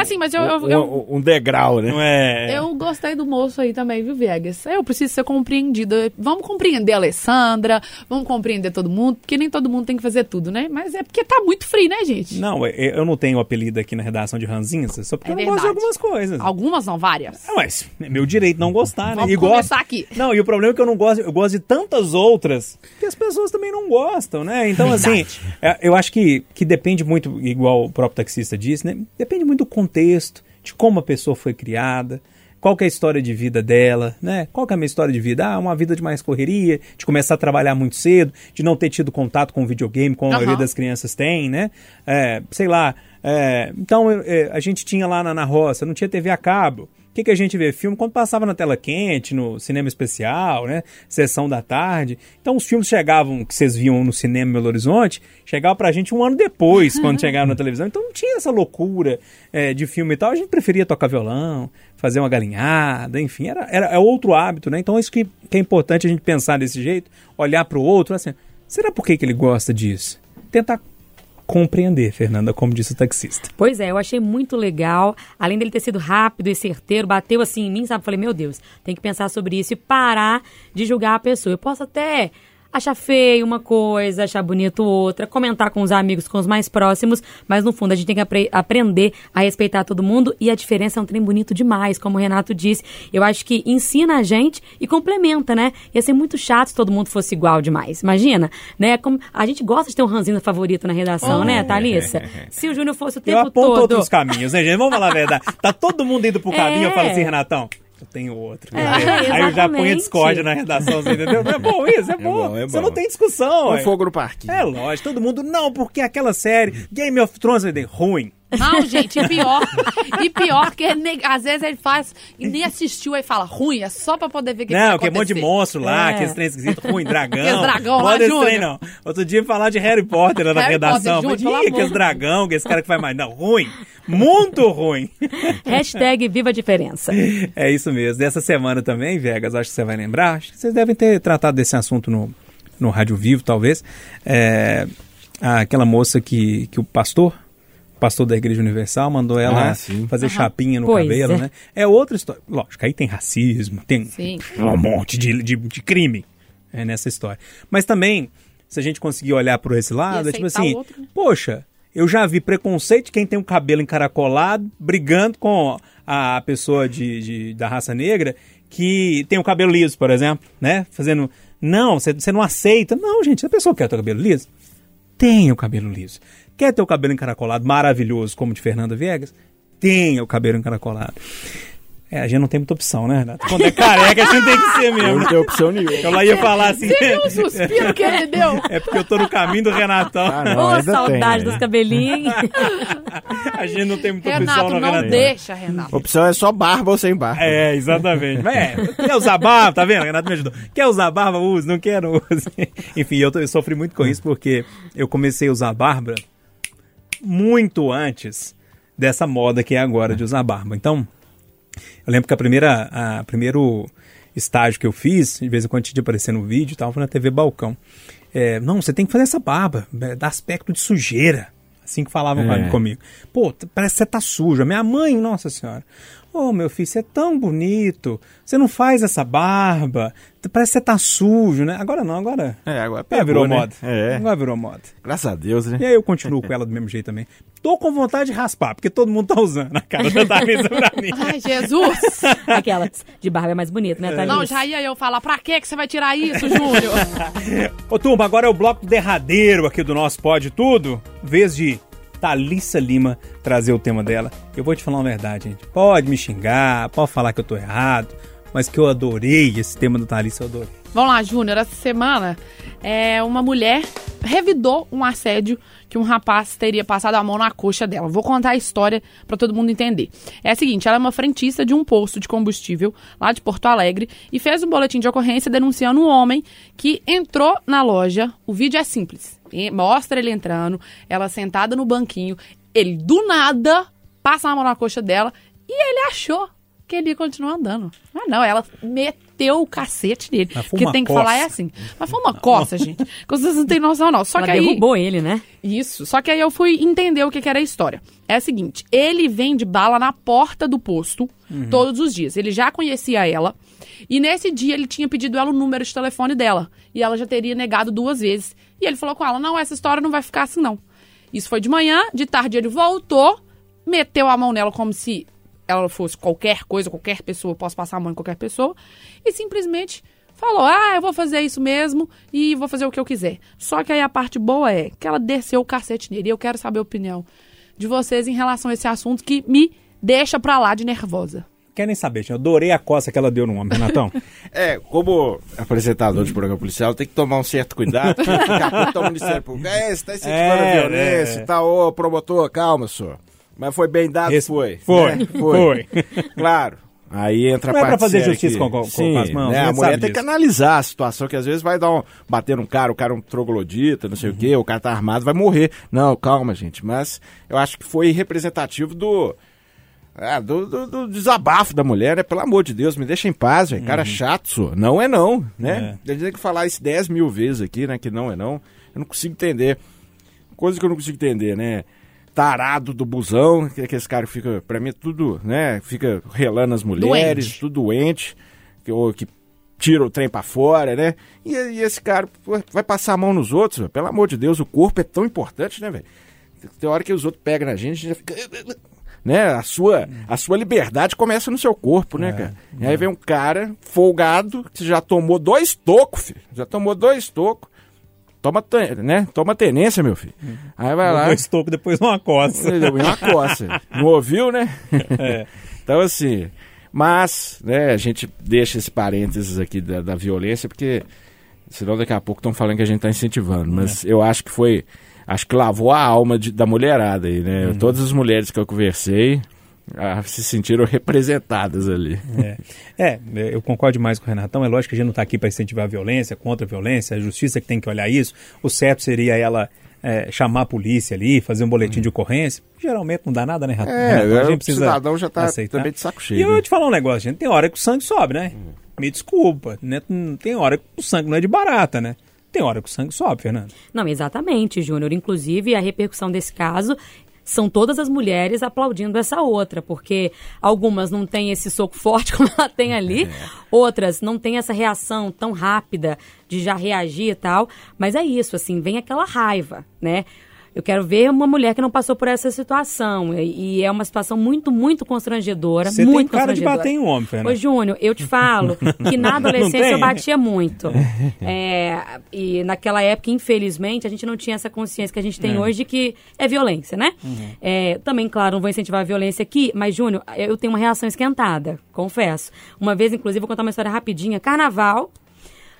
Speaker 4: Assim, mas eu, (laughs) eu, eu,
Speaker 3: Um, um degrau, né?
Speaker 2: É.
Speaker 4: eu gostei do moço aí também, viu, Vegas? Eu preciso ser compreendida. Vamos compreender a Alessandra, vamos compreender todo mundo, porque nem todo mundo tem que fazer tudo, né? Mas é porque tá muito frio, né, gente?
Speaker 2: Não, eu- não tenho apelido aqui na redação de ranzinza, só porque
Speaker 4: É
Speaker 2: eu não gosto de
Speaker 4: verdade.
Speaker 2: algumas coisas.
Speaker 4: Algumas não, várias.
Speaker 2: Ah, Mas é meu direito não gostar, né?
Speaker 4: Vamos
Speaker 2: E gosto-
Speaker 4: começar aqui.
Speaker 2: Não, e o problema é que eu não gosto, eu gosto de tantas outras que as pessoas também não gostam, né? Então, assim, é, eu acho que, que depende muito, igual o próprio taxista disse, né? Depende muito do contexto, de como a pessoa foi criada, qual que é a história de vida dela, né? Qual que é a minha história de vida? Ah, uma vida de mais correria, de começar a trabalhar muito cedo, de não ter tido contato com videogame, como a
Speaker 4: Aham.
Speaker 2: maioria das crianças tem, né? É, sei lá, é, então é, a gente tinha lá na, na roça, não tinha TV a cabo. O que, que a gente vê? Filme quando passava na tela quente, no cinema especial, né? Sessão da tarde. Então os filmes chegavam, que vocês viam no cinema em Belo Horizonte, chegavam pra gente um ano depois, quando (laughs) chegavam na televisão. Então não tinha essa loucura é, de filme e tal. A gente preferia tocar violão, fazer uma galinhada, enfim, era, era é outro hábito, né? Então isso que, que é importante a gente pensar desse jeito, olhar pro outro, assim, será por que, que ele gosta disso? Tentar compreender, Fernanda, como disse o taxista.
Speaker 5: Pois é, eu achei muito legal. Além dele ter sido rápido e certeiro, bateu assim em mim, sabe? Falei, meu Deus, tem que pensar sobre isso e parar de julgar a pessoa. Eu posso até achar feio uma coisa, achar bonito outra, comentar com os amigos, com os mais próximos, mas no fundo a gente tem que apre- aprender a respeitar todo mundo e a diferença é um trem bonito demais, como o Renato disse. Eu acho que ensina a gente e complementa, né? Ia ser muito chato se todo mundo fosse igual demais. Imagina, né? Como a gente gosta de ter um ranzinho favorito na redação, né, Thalissa? (laughs) Se o Júnior fosse o
Speaker 2: Eu
Speaker 5: tempo
Speaker 2: aponto
Speaker 5: todo.
Speaker 2: outros caminhos, né, gente? Vamos falar a verdade. Tá todo mundo indo pro (laughs) caminho, eu falo
Speaker 5: É.
Speaker 2: assim, Renatão, eu tenho outro.
Speaker 5: É,
Speaker 2: Aí eu já ponho discórdia na redação, você entendeu? É bom isso, (laughs) é bom.
Speaker 3: bom, é
Speaker 2: Você
Speaker 3: bom.
Speaker 2: não tem discussão.
Speaker 3: Um
Speaker 2: ué.
Speaker 3: fogo no parquinho.
Speaker 2: É lógico, todo mundo, não, porque aquela série Game of Thrones vai ter ruim.
Speaker 4: Não, (laughs) gente, e pior. e pior que ele nem- às vezes ele faz e nem assistiu aí fala ruim, é só pra poder ver o que
Speaker 2: não, que é um monte de monstro lá,
Speaker 5: É.
Speaker 2: aqueles trem esquisito, ruim, dragão. (laughs)
Speaker 4: Aqueles dragão
Speaker 2: não
Speaker 4: lá,
Speaker 2: desse trem,
Speaker 4: Júnior.
Speaker 2: não. Outro dia falar de Harry Potter lá na
Speaker 4: Harry
Speaker 2: redação.
Speaker 4: Potter, Júnior, amor.
Speaker 2: aqueles dragão, que esse cara que faz mais. Não, ruim. Muito ruim. (laughs)
Speaker 5: Hashtag Viva a Diferença.
Speaker 2: É isso mesmo. Dessa semana também, Vegas, acho que você vai lembrar. Acho que vocês devem ter tratado desse assunto no, no Rádio Vivo, talvez. É, aquela moça que, que o pastor, o pastor da Igreja Universal, mandou ela
Speaker 3: Ah,
Speaker 2: fazer chapinha no
Speaker 5: Pois
Speaker 2: cabelo,
Speaker 5: é.
Speaker 2: né? É outra história. Lógico, aí tem racismo, tem
Speaker 4: Sim.
Speaker 2: um monte de, de, de crime é, nessa história. Mas também, se a gente conseguir olhar por esse lado, é tipo assim,
Speaker 4: outro, né?
Speaker 2: poxa, eu já vi preconceito de quem tem o cabelo encaracolado brigando com a pessoa de, de- da raça negra que tem o cabelo liso, por exemplo, né? Fazendo. Não, você não aceita. Não, gente, a pessoa quer o cabelo liso, tenha o cabelo liso. Quer ter o cabelo encaracolado maravilhoso, como o de Fernanda Viegas? Tenha o cabelo encaracolado. É, a gente não tem muita opção, né, Renato? Quando é careca, a gente tem que ser
Speaker 3: Eu
Speaker 2: mesmo.
Speaker 3: não
Speaker 2: né?
Speaker 3: tenho opção nenhuma.
Speaker 2: Eu lá ia falar assim.
Speaker 4: Você viu o suspiro que ele deu? (laughs)
Speaker 2: É porque eu tô no caminho do Renatão.
Speaker 3: Ah,
Speaker 5: Ô,
Speaker 3: não,
Speaker 5: saudade
Speaker 3: tem,
Speaker 5: dos
Speaker 3: né?
Speaker 5: cabelinhos? (laughs)
Speaker 2: A gente não tem muita opção
Speaker 4: Renato,
Speaker 2: no
Speaker 4: não
Speaker 2: Renatão.
Speaker 4: deixa, Renato.
Speaker 3: Opção é só barba ou sem barba.
Speaker 2: É, exatamente. Mas é, quer usar barba, tá vendo? Renato me ajudou. Quer usar barba, use. Não quer, não use. (laughs) Enfim, eu, eu sofri muito com isso porque eu comecei a usar barba muito antes dessa moda que é agora de usar barba. Então, eu lembro que a primeira, a primeiro estágio que eu fiz, de vez em quando tinha de aparecer no vídeo e tal, foi na TV Balcão. É, não, você tem que fazer essa barba, é, dá aspecto de sujeira. Assim que falavam
Speaker 3: É.
Speaker 2: comigo. Pô, parece que você tá sujo. A minha mãe, nossa senhora. Ô, meu filho, você é tão bonito. Você não faz essa barba. Parece que você tá sujo, né? Agora não, agora.
Speaker 3: É, agora pegou,
Speaker 2: virou
Speaker 3: né?
Speaker 2: moda.
Speaker 3: É.
Speaker 2: Agora virou moda.
Speaker 3: Graças a Deus, né?
Speaker 2: E aí eu continuo com ela do mesmo jeito também. Tô com vontade de raspar, porque todo mundo tá usando a cara da Thalissa pra mim. (laughs)
Speaker 4: Ai, Jesus! (laughs)
Speaker 5: Aquelas de barba é mais bonita, né, Thalissa?
Speaker 4: Não, já ia eu falar, pra que que você vai tirar isso, Júnior? (laughs)
Speaker 2: Ô, turma, agora é o bloco derradeiro aqui do nosso Pode Tudo. Vez de Thalissa Lima trazer o tema dela. Eu vou te falar uma verdade, gente. Pode me xingar, pode falar que eu tô errado, mas que eu adorei esse tema do Thalissa, eu adorei.
Speaker 4: Vamos lá, Júnior. Essa semana, é, uma mulher revidou um assédio que um rapaz teria passado a mão na coxa dela. Vou contar a história para todo mundo entender. É a seguinte, ela é uma frentista de um posto de combustível lá de Porto Alegre e fez um boletim de ocorrência denunciando um homem que entrou na loja. O vídeo é simples. Mostra ele entrando, ela sentada no banquinho, ele do nada passa a mão na coxa dela e ele achou que ele ia continuar andando. Ah, não, ela meteu o cacete nele.
Speaker 2: Mas
Speaker 4: que tem que
Speaker 2: coça.
Speaker 4: falar é assim. Mas foi uma coça, gente. Que vocês não têm noção, não. Só
Speaker 5: Ela
Speaker 4: que aí.
Speaker 5: derrubou ele, né?
Speaker 4: Isso. Só que aí eu fui entender o que, que era a história. É o seguinte: ele vende bala na porta do posto todos os dias. Ele já conhecia ela. E nesse dia ele tinha pedido ela o número de telefone dela. E ela já teria negado duas vezes. E ele falou com ela: não, essa história não vai ficar assim, não. Isso foi de manhã, de tarde ele voltou, meteu a mão nela como se ela fosse qualquer coisa, qualquer pessoa, posso passar a mão em qualquer pessoa, e simplesmente falou: Ah, eu vou fazer isso mesmo e vou fazer o que eu quiser. Só que aí a parte boa é que ela desceu o cacete nele. E eu quero saber a opinião de vocês em relação a esse assunto que me deixa pra lá de nervosa.
Speaker 2: Querem saber, gente? Eu adorei a coça que ela deu no homem, Renatão. (laughs)
Speaker 3: É, como apresentador de programa policial, tem que tomar um certo cuidado, porque daqui a pouco tá o Ministério Público. É, você tá incentivando
Speaker 2: É,
Speaker 3: a violência
Speaker 2: é.
Speaker 3: e tal. Ô, promotor, calma, senhor. Mas foi bem dado,
Speaker 2: Esse-
Speaker 3: foi.
Speaker 2: foi,
Speaker 3: né?
Speaker 2: foi. (laughs)
Speaker 3: Claro. Aí entra a
Speaker 2: Não é pra
Speaker 3: parte
Speaker 2: fazer justiça com- com- com
Speaker 3: Sim,
Speaker 2: as mãos,
Speaker 3: né?
Speaker 2: a
Speaker 3: mulher tem que
Speaker 2: disso.
Speaker 3: analisar a situação, que às vezes vai dar um, bater num cara, o cara é um troglodita, não sei o quê, o cara tá armado, vai morrer. Não, calma, gente. Mas eu acho que foi representativo do... Ah, do, do- do desabafo da mulher, né? Pelo amor de Deus, me deixa em paz, velho. Cara chato, só. Não é não, né? Ele tem que falar isso 10 mil vezes aqui, né? Que não é não. Eu não consigo entender. Coisa que eu não consigo entender, né? Tarado do busão, que, que esse cara fica, pra mim, tudo, né? Fica relando as mulheres,
Speaker 4: Doente.
Speaker 3: tudo doente, que, ou que tira o trem pra fora, né? E, e esse cara pô, vai passar a mão nos outros, velho. pelo amor de Deus, o corpo é tão importante, né, velho? Tem hora que os outros pegam na gente, a gente já fica. Né? A sua, a sua liberdade começa no seu corpo, né, cara? E aí vem um cara folgado que já tomou dois tocos, filho. Já tomou dois tocos. Toma, né? Toma tenência, meu filho. Aí vai lá.
Speaker 2: Dois tocos, depois uma coça.
Speaker 3: Uma coça. Não ouviu, né? (laughs)
Speaker 2: É.
Speaker 3: Então, assim. Mas, né, a gente deixa esse parênteses aqui da, da violência, porque senão daqui a pouco estão falando que a gente está incentivando. Mas eu acho que foi. Acho que lavou a alma de- da mulherada aí, né? Todas as mulheres que eu conversei ah, se sentiram representadas ali.
Speaker 2: É. É, eu concordo demais com o Renatão. É lógico que a gente não está aqui para incentivar a violência, contra a violência, a justiça que tem que olhar isso. O certo seria ela é, chamar a polícia ali, fazer um boletim de ocorrência. Geralmente não dá nada, né, Renatão?
Speaker 3: É,
Speaker 2: Renatão,
Speaker 3: o cidadão já tá também de saco cheio,
Speaker 2: E eu
Speaker 3: né?
Speaker 2: vou te falar um negócio, gente. Tem hora que o sangue sobe, né? Me desculpa. Né? Tem hora que o sangue não é de barata, né? Tem hora que o sangue sobe, Fernando.
Speaker 5: Não, exatamente, Júnior. Inclusive, a repercussão desse caso são todas as mulheres aplaudindo essa outra, porque algumas não têm esse soco forte (laughs) como ela tem ali, outras não têm essa reação tão rápida de já reagir e tal. Mas é isso, assim, vem aquela raiva, né? Eu quero ver uma mulher que não passou por essa situação. E, é uma situação muito, muito constrangedora.
Speaker 2: Você
Speaker 5: muito
Speaker 2: tem cara de bater em um homem, Fernando.
Speaker 5: Ô, Júnior, eu te falo que na (laughs) adolescência eu batia muito. (laughs) É, e naquela época, infelizmente, a gente não tinha essa consciência que a gente tem hoje de que é violência, né? É, também, claro, não vou incentivar a violência aqui, mas, Júnior, eu tenho uma reação esquentada, confesso. Uma vez, inclusive, vou contar uma história rapidinha. Carnaval.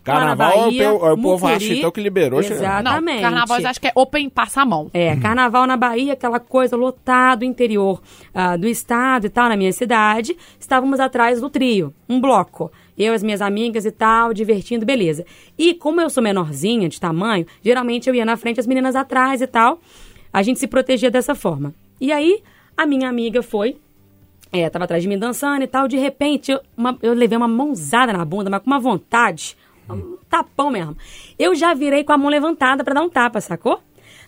Speaker 3: Carnaval,
Speaker 5: Bahia,
Speaker 3: o pe- o povo acha então que liberou. chega-
Speaker 5: Exatamente.
Speaker 4: Não, carnaval eu acho que é open passa a mão.
Speaker 5: É, carnaval na Bahia, aquela coisa lotado, interior ah, do estado e tal, na minha cidade. Estávamos atrás do trio, um bloco. Eu, as minhas amigas e tal, divertindo, beleza. E como eu sou menorzinha de tamanho, geralmente eu ia na frente, as meninas atrás e tal. A gente se protegia dessa forma. E aí, a minha amiga foi, é, tava atrás de mim dançando e tal. De repente, eu, uma- eu levei uma mãozada na bunda, mas com uma vontade. Um tapão mesmo. Eu já virei com a mão levantada pra dar um tapa, sacou?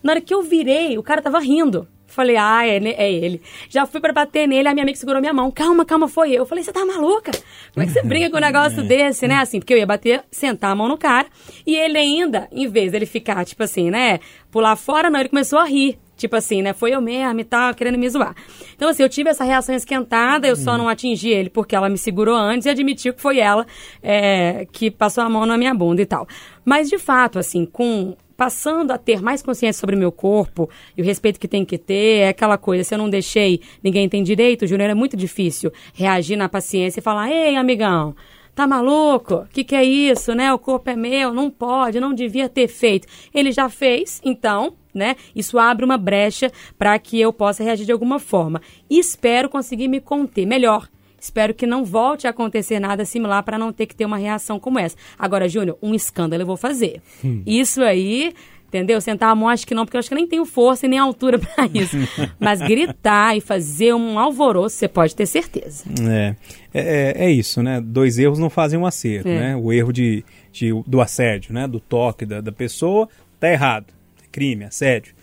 Speaker 5: Na hora que eu virei, o cara tava rindo. Falei, ah, é, é ele. Já fui pra bater nele, a minha amiga segurou minha mão. Calma, calma, foi eu. Eu falei, você tá maluca? Como é que você brinca com um negócio desse, né? Assim, porque eu ia bater, sentar a mão no cara. E ele ainda, em vez dele ficar, tipo assim, né? Pular fora, não, ele começou a rir. Tipo assim, né? Foi eu mesmo e tal, querendo me zoar. Então, assim, eu tive essa reação esquentada, eu só não atingi ele porque ela me segurou antes e admitiu que foi ela é, que passou a mão na minha bunda e tal. Mas, de fato, assim, com passando a ter mais consciência sobre o meu corpo e o respeito que tem que ter, é aquela coisa, se eu não deixei, ninguém tem direito, Júnior, é muito difícil reagir na paciência e falar, ei, amigão, Tá maluco? O que, que é isso, né? O corpo é meu, não pode, não devia ter feito. Ele já fez, então, né? Isso abre uma brecha para que eu possa reagir de alguma forma. E espero conseguir me conter melhor. Espero que não volte a acontecer nada similar para não ter que ter uma reação como essa. Agora, Júnior, um escândalo eu vou fazer. Isso aí Entendeu? Sentar a mão, acho que não, porque eu acho que eu nem tenho força e nem altura (laughs) pra isso. Mas gritar e fazer um alvoroço, você pode ter certeza.
Speaker 2: É, é, é isso, né? Dois erros não fazem um acerto,
Speaker 5: É.
Speaker 2: né? O erro de, de- do assédio, né? Do toque da, da pessoa, tá errado. Crime, assédio.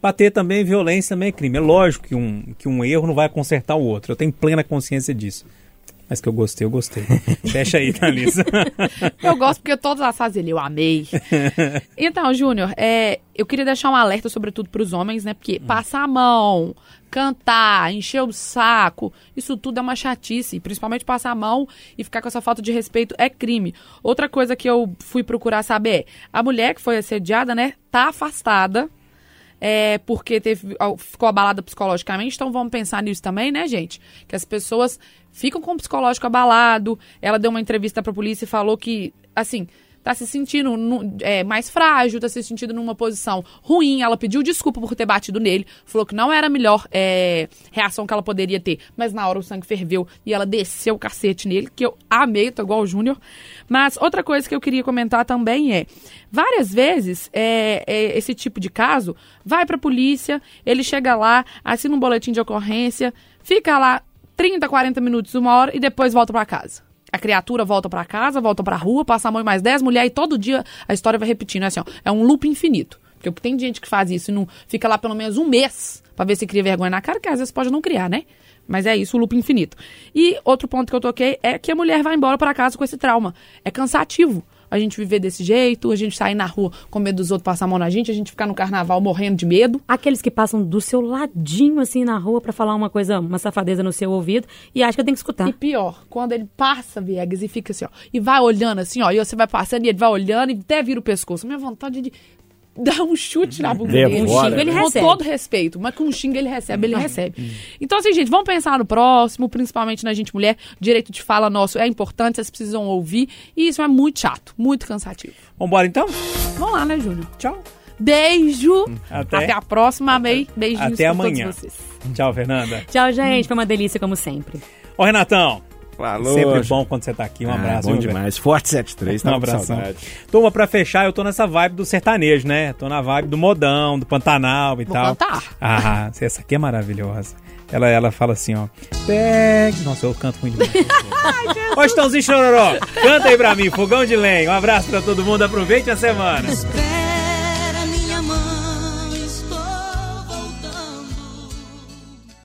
Speaker 2: Bater também, violência também é crime. É lógico que um, que um erro não vai consertar o outro. Eu tenho plena consciência disso. Mas que eu gostei, eu gostei. (laughs) Fecha aí, Thalissa. (laughs)
Speaker 4: Eu gosto porque todas as fases dele eu amei. (laughs) Então, Júnior, é, eu queria deixar um alerta, sobretudo para os homens, né? Porque passar a mão, cantar, encher o saco, isso tudo é uma chatice. Principalmente passar a mão e ficar com essa falta de respeito é crime. Outra coisa que eu fui procurar saber é: a mulher que foi assediada, né, tá afastada. É, porque teve, ficou abalada psicologicamente, então vamos pensar nisso também, né, gente? Que as pessoas ficam com o psicológico abalado. Ela deu uma entrevista pra polícia e falou que, assim, tá se sentindo nu- é, mais frágil, tá se sentindo numa posição ruim. Ela pediu desculpa por ter batido nele, falou que não era a melhor é, reação que ela poderia ter, mas na hora o sangue ferveu e ela desceu o cacete nele, que eu amei, tô igual o Júnior. Mas outra coisa que eu queria comentar também é, várias vezes é, é, esse tipo de caso vai pra polícia, ele chega lá, assina um boletim de ocorrência, fica lá 30, 40 minutos, uma hora e depois volta pra casa. A criatura volta pra casa, volta pra rua, passa a mão em mais 10 mulheres e todo dia a história vai repetindo. É, assim, ó, é um loop infinito. Porque tem gente que faz isso e não fica lá pelo menos um mês pra ver se cria vergonha na cara, que às vezes pode não criar, né? Mas é isso, o loop infinito. E outro ponto que eu toquei é que a mulher vai embora pra casa com esse trauma. É cansativo. A gente viver desse jeito, a gente sair na rua com medo dos outros passar a mão na gente, a gente ficar no carnaval morrendo de medo.
Speaker 5: Aqueles que passam do seu ladinho, assim, na rua pra falar uma coisa, uma safadeza no seu ouvido e acha que eu tenho que escutar.
Speaker 4: E pior, quando ele passa, Viegas, e fica assim, ó, e vai olhando assim, ó, e você vai passando e ele vai olhando e até vira o pescoço. Minha vontade de (laughs) dar um chute na bunda dele.
Speaker 5: Um xingo ele
Speaker 3: né?
Speaker 4: Com
Speaker 5: recebe.
Speaker 4: todo respeito, mas com um xingo ele recebe, ele recebe. Então, assim, gente, vamos pensar no próximo, principalmente na gente mulher. Direito de fala nosso é importante, vocês precisam ouvir. E isso é muito chato, muito cansativo.
Speaker 2: Vambora então?
Speaker 4: Vamos lá, né, Júnior?
Speaker 2: Tchau.
Speaker 4: Beijo.
Speaker 2: Até.
Speaker 4: Até, a próxima, amei. Beijinhos
Speaker 2: Até amanhã.
Speaker 4: todos vocês.
Speaker 2: Tchau, Fernanda.
Speaker 5: Tchau, gente. Foi uma delícia, como sempre.
Speaker 2: Ô, Renatão.
Speaker 3: Falou.
Speaker 2: Sempre bom quando você tá aqui. Um
Speaker 3: Ah,
Speaker 2: abraço.
Speaker 3: bom
Speaker 2: viu, velho?
Speaker 3: demais. Forte 73,
Speaker 2: Um
Speaker 3: tava com
Speaker 2: abração. Turma, pra fechar, eu tô nessa vibe do sertanejo, né? Tô na vibe do modão, do Pantanal e
Speaker 4: Vou
Speaker 2: tal.
Speaker 4: cantar.
Speaker 2: Ah, essa aqui é maravilhosa. Ela, ela fala assim, ó. Pegue. Nossa, eu canto muito demais. (laughs) Ô, Estãozinho Chororó, canta aí pra mim, fogão de lenha. Um abraço pra todo mundo, aproveite a semana.